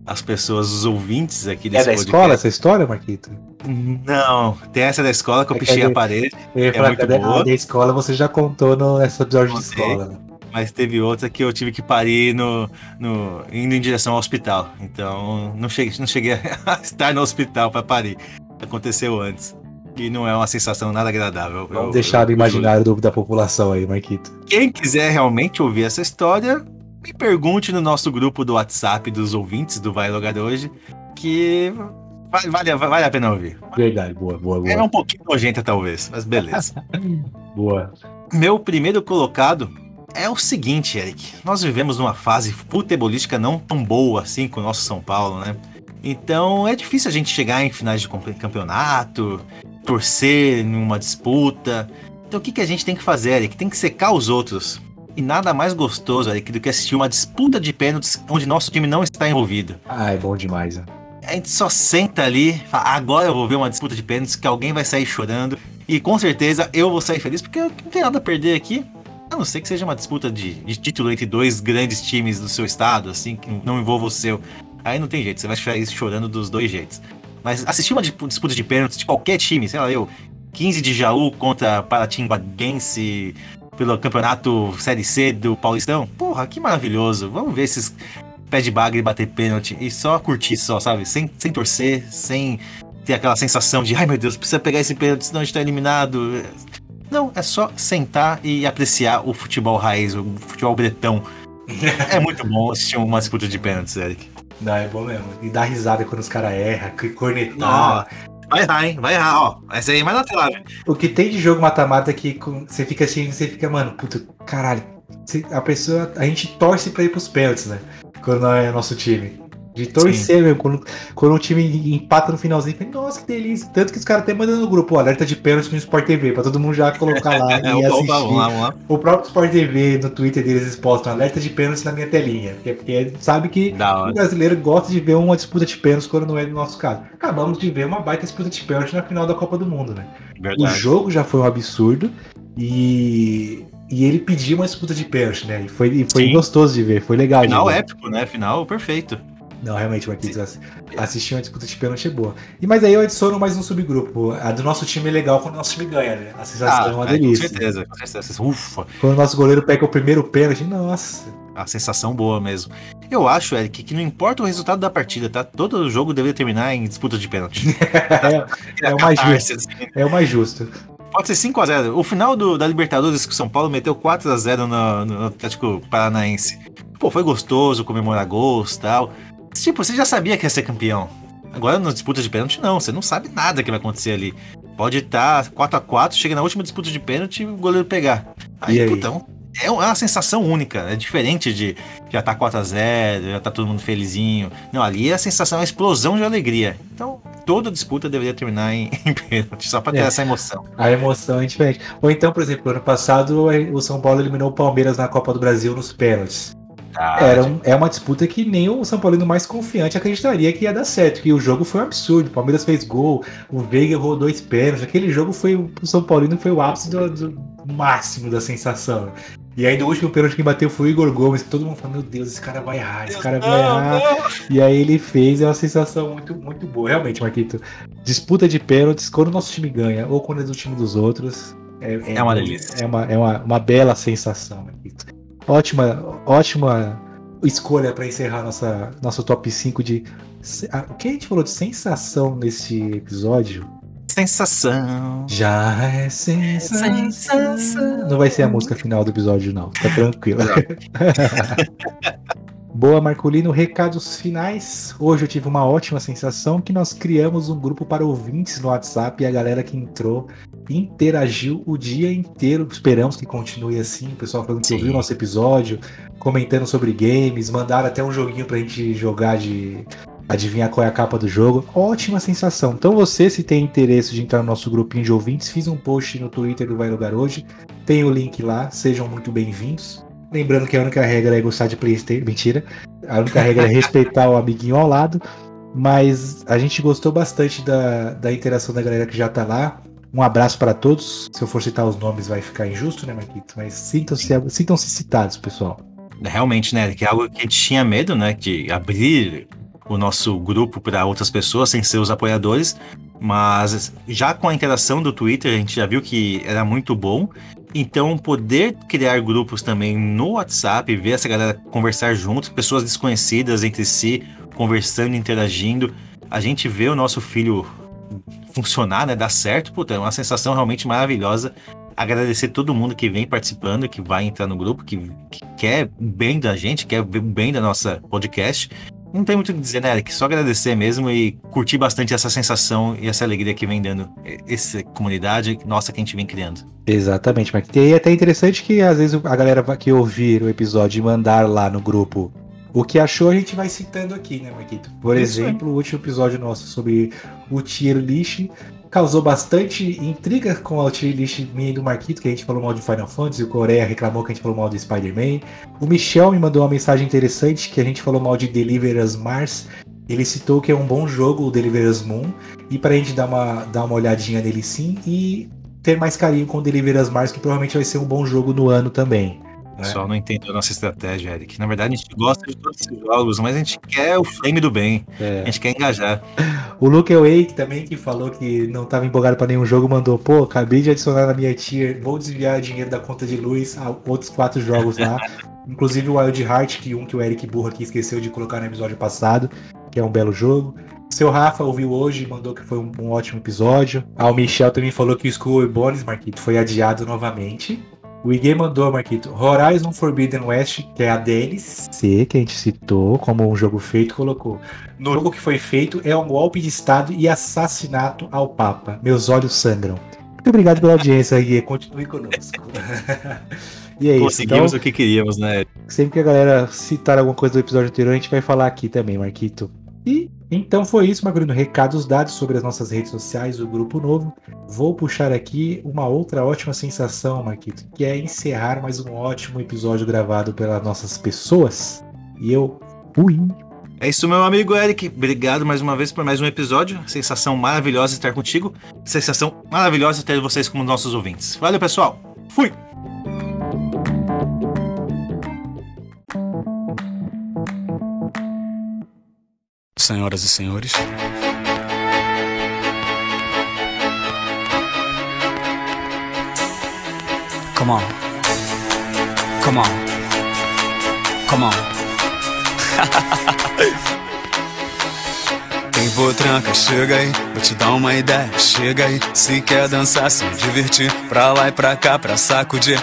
Speaker 1: as pessoas, os ouvintes aqui
Speaker 2: É
Speaker 1: desse
Speaker 2: da
Speaker 1: podcast.
Speaker 2: escola essa história, Marquito?
Speaker 1: Não, tem essa da escola que eu
Speaker 2: É
Speaker 1: pichei
Speaker 2: é
Speaker 1: a
Speaker 2: de-
Speaker 1: parede,
Speaker 2: Eu ia
Speaker 1: É
Speaker 2: falar
Speaker 1: muito
Speaker 2: da,
Speaker 1: boa.
Speaker 2: da escola você já contou no nesse episódio de escola. né?
Speaker 1: mas teve outra que eu tive que parir no, no, indo em direção ao hospital. Então não cheguei, não cheguei a estar no hospital para parir. Aconteceu antes. E não é uma sensação nada agradável.
Speaker 2: Vamos
Speaker 1: Eu-
Speaker 2: deixar
Speaker 1: eu-
Speaker 2: imaginário do- da população aí, Marquito.
Speaker 1: Quem quiser realmente ouvir essa história, me pergunte no nosso grupo do WhatsApp dos ouvintes do Vai Logar hoje, que vale, vale, vale a pena ouvir.
Speaker 2: Verdade, boa, boa,
Speaker 1: É
Speaker 2: boa.
Speaker 1: um pouquinho nojenta, talvez, mas beleza.
Speaker 2: Boa.
Speaker 1: Meu primeiro colocado é o seguinte, Eric. Nós vivemos numa fase futebolística não tão boa assim com o nosso São Paulo, né? Então é difícil a gente chegar em finais de campe- campeonato, torcer numa disputa. Então o que, que a gente tem que fazer, Eric? Tem que secar os outros. E nada mais gostoso, Eric, do que assistir uma disputa de pênaltis onde nosso time não está envolvido.
Speaker 2: Ah, é bom demais. né?
Speaker 1: A gente só senta ali, fala, agora eu vou ver uma disputa de pênaltis que alguém vai sair chorando. E com certeza eu vou sair feliz, porque eu não tenho nada a perder aqui. A não ser que seja uma disputa de, de título entre dois grandes times do seu estado, assim, que não envolva o seu. Aí não tem jeito, você vai sair chorando dos dois Mas assistir uma dispu- disputa de pênaltis de qualquer time, sei lá, eu, 15 de Jaú contra Paratimbaguense pelo campeonato Série C do Paulistão, porra, que maravilhoso. Vamos ver esses pé de bagre bater pênalti e só curtir só, sabe? Sem, sem torcer, sem ter aquela sensação de ai meu Deus, precisa pegar esse pênalti, senão a gente tá eliminado. Não, é só sentar e apreciar o futebol raiz, o futebol bretão. é muito bom assistir uma disputa de pênaltis, Eric.
Speaker 2: Não, é bom mesmo. E dar risada quando os caras erram, que cornetar.
Speaker 1: Vai errar, hein? Vai errar, ó. Essa aí é mais lateral.
Speaker 2: O que tem de jogo mata-mata que você fica assim, você fica, mano, puta, caralho. A pessoa, a gente torce pra ir pros pênaltis, né? Quando é nosso time. De torcer mesmo, quando, quando o time empata no finalzinho, nossa, que delícia. Tanto que os caras até mandam no grupo, ó, alerta de pênalti no Sport TV, pra todo mundo já colocar lá e
Speaker 1: Opa,
Speaker 2: assistir.
Speaker 1: vamos lá, vamos lá.
Speaker 2: O próprio Sport TV, no Twitter deles, eles postam alerta de pênalti na minha telinha. Porque, porque sabe que o brasileiro gosta de ver uma disputa de pênaltis quando não é no nosso caso. Acabamos de ver uma baita disputa de pênalti na final da Copa do Mundo, né? O
Speaker 1: Verdade.
Speaker 2: jogo já foi um absurdo e, e ele pediu uma disputa de pênalti, né? E foi, e foi
Speaker 1: Sim.
Speaker 2: gostoso de ver, foi legal.
Speaker 1: Final épico, né? Final perfeito.
Speaker 2: Não, realmente, Marquinhos, ass- assistir uma disputa de pênalti é boa. E mas aí eu adiciono mais um subgrupo. A do nosso time é legal quando o nosso time ganha, né? A sensação é uma
Speaker 1: é, com
Speaker 2: delícia.
Speaker 1: certeza, com certeza. Ufa,
Speaker 2: Quando o nosso goleiro pega o primeiro pênalti, nossa.
Speaker 1: a sensação boa mesmo. Eu acho, Eric, que não importa o resultado da partida, tá? Todo jogo deveria terminar em disputa de pênalti.
Speaker 2: É, é o mais justo.
Speaker 1: assim.
Speaker 2: É o mais justo.
Speaker 1: Pode ser 5x0. O final do- da Libertadores que o São Paulo meteu 4x0 no, no Atlético Paranaense. Pô, foi gostoso comemorar gols e tal. Tipo, você já sabia que ia ser campeão. Agora na disputa de pênalti, não. Você não sabe nada que vai acontecer ali. Pode estar 4x4, chega na última disputa de pênalti e o goleiro pegar. Aí,
Speaker 2: aí?
Speaker 1: putão. É uma sensação única, é diferente de já tá 4x0, já tá todo mundo felizinho. Não, ali a sensação é uma explosão de alegria. Então, toda disputa deveria terminar em, em pênalti, só pra ter
Speaker 2: É.
Speaker 1: essa emoção.
Speaker 2: A emoção é diferente. Ou então, por exemplo, ano passado o São Paulo eliminou o Palmeiras na Copa do Brasil nos pênaltis. Era um- é uma disputa que nem o São Paulino mais confiante acreditaria que ia dar certo. Que o jogo foi um absurdo. O Palmeiras fez gol, o Veiga errou dois pênaltis. Aquele jogo foi o São Paulino foi o ápice do, do- máximo da sensação. E aí no último pênalti que bateu foi o Igor Gomes, todo mundo falou, meu Deus, esse cara vai errar, esse cara vai errar. E aí ele fez, é uma sensação muito, muito boa. Realmente, Marquito, disputa de pênaltis, quando o nosso time ganha ou quando é do time dos outros, é,
Speaker 1: É uma delícia.
Speaker 2: É uma, é uma, uma bela sensação, Marquito. Ótima, ótima escolha para encerrar nossa, nosso top 5 de. O que a gente falou de sensação nesse episódio?
Speaker 1: Sensação.
Speaker 2: Já é sensação. Não vai ser a música final do episódio, não. Tá tranquilo. Boa, Marcolino. Recados finais. Hoje eu tive uma ótima sensação que nós criamos um grupo para ouvintes no WhatsApp e a galera que entrou interagiu o dia inteiro. Esperamos que continue assim. O pessoal falando que
Speaker 1: Sim.
Speaker 2: ouviu o nosso episódio, comentando sobre games, mandaram até um joguinho pra gente jogar de adivinhar qual é a capa do jogo. Ótima sensação. Então você, se tem interesse de entrar no nosso grupinho de ouvintes, fiz um post no Twitter do Vai Lugar hoje. Tem o link lá, sejam muito bem-vindos. Lembrando que a única regra é gostar de Playstation. Mentira. A única regra é respeitar o amiguinho ao lado. Mas a gente gostou bastante da, da interação da galera que já tá lá. Um abraço para todos. Se eu for citar os nomes, vai ficar injusto, né, Marquito? Mas sintam-se sintam-se citados, pessoal.
Speaker 1: Realmente, né? Que é algo que a gente tinha medo, né? De abrir o nosso grupo para outras pessoas sem ser os apoiadores. Mas já com a interação do Twitter, a gente já viu que era muito bom. Então, poder criar grupos também no WhatsApp, ver essa galera conversar juntos, pessoas desconhecidas entre si, conversando, interagindo. A gente vê o nosso filho funcionar, né? Dar certo, puta, é uma sensação realmente maravilhosa. Agradecer todo mundo que vem participando, que vai entrar no grupo, que, que quer bem da gente, quer bem da nossa podcast. Não tem muito o que dizer, né, Eric? Só agradecer mesmo e curtir bastante essa sensação e essa alegria que vem dando essa comunidade nossa que a gente vem criando.
Speaker 2: Exatamente, Marquito. E é até interessante que às vezes a galera que ouvir o episódio e mandar lá no grupo o que achou, a gente vai citando aqui, né, Marquito? Por
Speaker 1: Isso
Speaker 2: exemplo, o último episódio nosso sobre o tier list causou bastante intriga com o tier minha e do Marquito, que a gente falou mal de Final Fantasy, o Coreia reclamou que a gente falou mal de Spider-Man. O Michel me mandou uma mensagem interessante que a gente falou mal de Deliver Us Mars. Ele citou que é um bom jogo, o Deliver Us Moon, e pra gente dar uma, dar uma olhadinha nele sim e ter mais carinho com o Deliver Us Mars, que provavelmente vai ser um bom jogo no ano também.
Speaker 1: O pessoal não entende a nossa estratégia, Eric. Na verdade, a gente gosta de todos esses jogos, mas a gente quer o flame do bem.
Speaker 2: É.
Speaker 1: A gente quer engajar.
Speaker 2: O Luke Wake também, que falou que não estava empolgado para nenhum jogo, mandou: pô, acabei de adicionar na minha tier, vou desviar dinheiro da conta de luz a outros quatro jogos lá. Inclusive o Wild Heart, que um que o Eric Burro aqui esqueceu de colocar no episódio passado, que é um belo jogo. Seu Rafa ouviu hoje e mandou que foi um, um ótimo episódio. Ah, o Michel também falou que o School Bones, Marquito, foi adiado novamente. O Iguei mandou, Marquito, Horizon Forbidden West, que é a DLC, que a gente citou como um jogo feito, colocou. No jogo que foi feito é um golpe de Estado e assassinato ao Papa. Meus olhos sangram. Muito obrigado pela audiência, Iguei. Continue conosco. e é isso.
Speaker 1: Conseguimos
Speaker 2: Então,
Speaker 1: o que queríamos, né?
Speaker 2: Sempre que a galera citar alguma coisa do episódio anterior, a gente vai falar aqui também, Marquito. E então foi isso, Magulino. Recados dados sobre as nossas redes sociais, o grupo novo. Vou puxar aqui uma outra ótima sensação, Marquito, que é encerrar mais um ótimo episódio gravado pelas nossas pessoas. E eu fui.
Speaker 1: É isso, meu amigo Eric. Obrigado mais uma vez por mais um episódio. Sensação maravilhosa estar contigo. Sensação maravilhosa ter vocês como nossos ouvintes. Valeu, pessoal. Fui!
Speaker 12: Senhoras e senhores. Come on. Come on. Come on. Tem potranca, chega aí, vou te dar uma ideia, chega aí. Se quer dançar, se divertir, pra lá e pra cá, pra sacudir.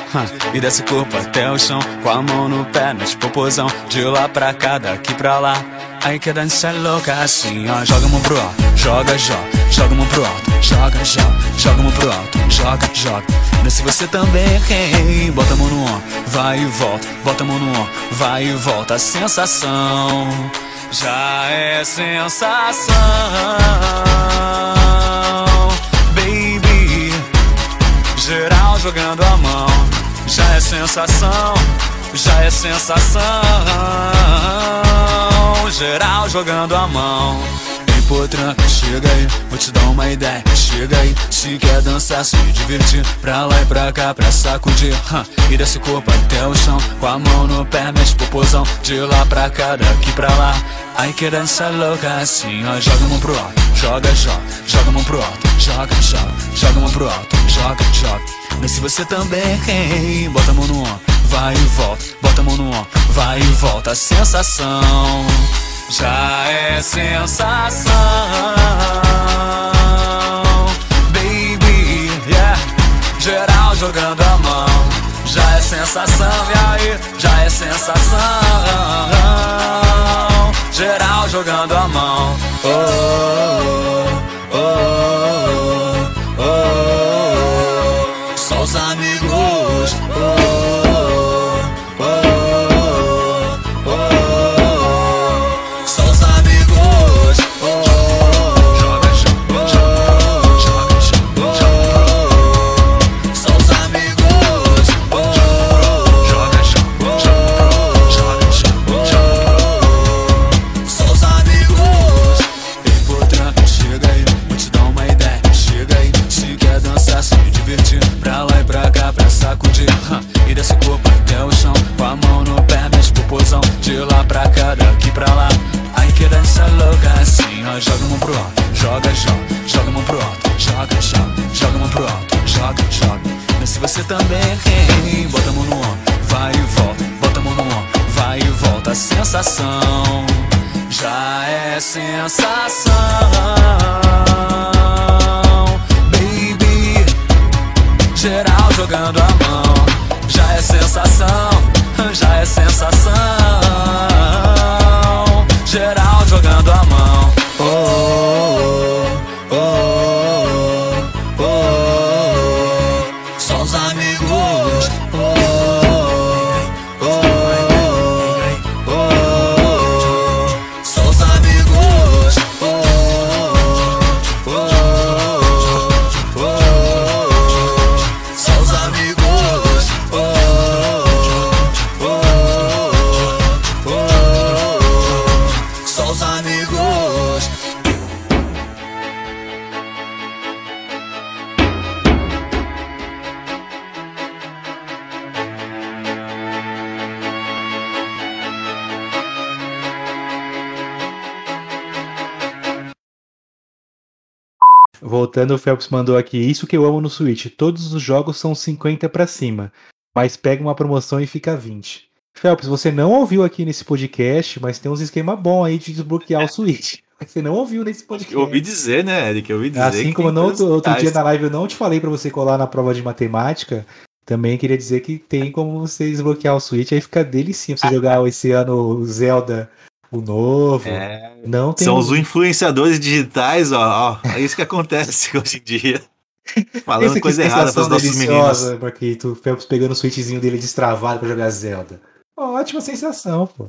Speaker 12: E desce corpo até o chão, com a mão no pé, nas popozão. De lá pra cá, daqui pra lá. Aí quer dançar louca assim, ó. Joga a mão pro alto, joga, joga, joga a mão pro alto, joga, joga, joga a mão pro alto, joga, joga. Desce você também, hey, bota a mão no ombro, vai e volta, bota a mão no ombro, vai e volta. A sensação já é sensação, baby. Geral jogando a mão, já é sensação, já é sensação. Geral jogando a mão, potran, chega aí, vou te dar uma ideia. Chega aí, se quer dançar, se divertir, pra lá e pra cá, pra sacudir. hã, E desse corpo até o chão, com a mão no pé, mexe popozão, de lá pra cá, daqui pra lá. Ai que dança louca assim, ó, joga a mão pro alto, joga, joga, joga a mão pro alto, joga, joga, joga a mão pro alto, joga, joga. Mas se você também, bota a mão no ombro, vai e volta, bota a mão no ombro, vai e volta, sensação já é sensação, baby, yeah, geral jogando a mão, já é sensação, e aí, já é sensação, geral jogando a mão, oh, oh, oh, oh, oh. só os amigos, O
Speaker 2: Phelps mandou aqui. Isso que eu amo no Switch. Todos os jogos são 50 pra cima. Mas pega uma promoção e fica 20. Phelps, você não ouviu aqui nesse podcast, mas tem uns esquema bom aí de desbloquear o Switch. Você não ouviu nesse podcast.
Speaker 1: Eu ouvi dizer, né, Eric? Eu ouvi dizer.
Speaker 2: Assim como
Speaker 1: coisas
Speaker 2: outro, dia na live eu não te falei pra você colar na prova de matemática, também queria dizer que tem como você desbloquear o Switch, aí fica delicinho pra você jogar esse ano o Zelda, o novo.
Speaker 1: É,
Speaker 2: Não tem
Speaker 1: São os influenciadores digitais, ó, ó. É isso que acontece hoje em dia. Falando coisa errada
Speaker 2: sensação
Speaker 1: pros nossos meninos.
Speaker 2: Marquito. O Phelps pegando o switchzinho dele destravado pra jogar Zelda. Ótima sensação, pô.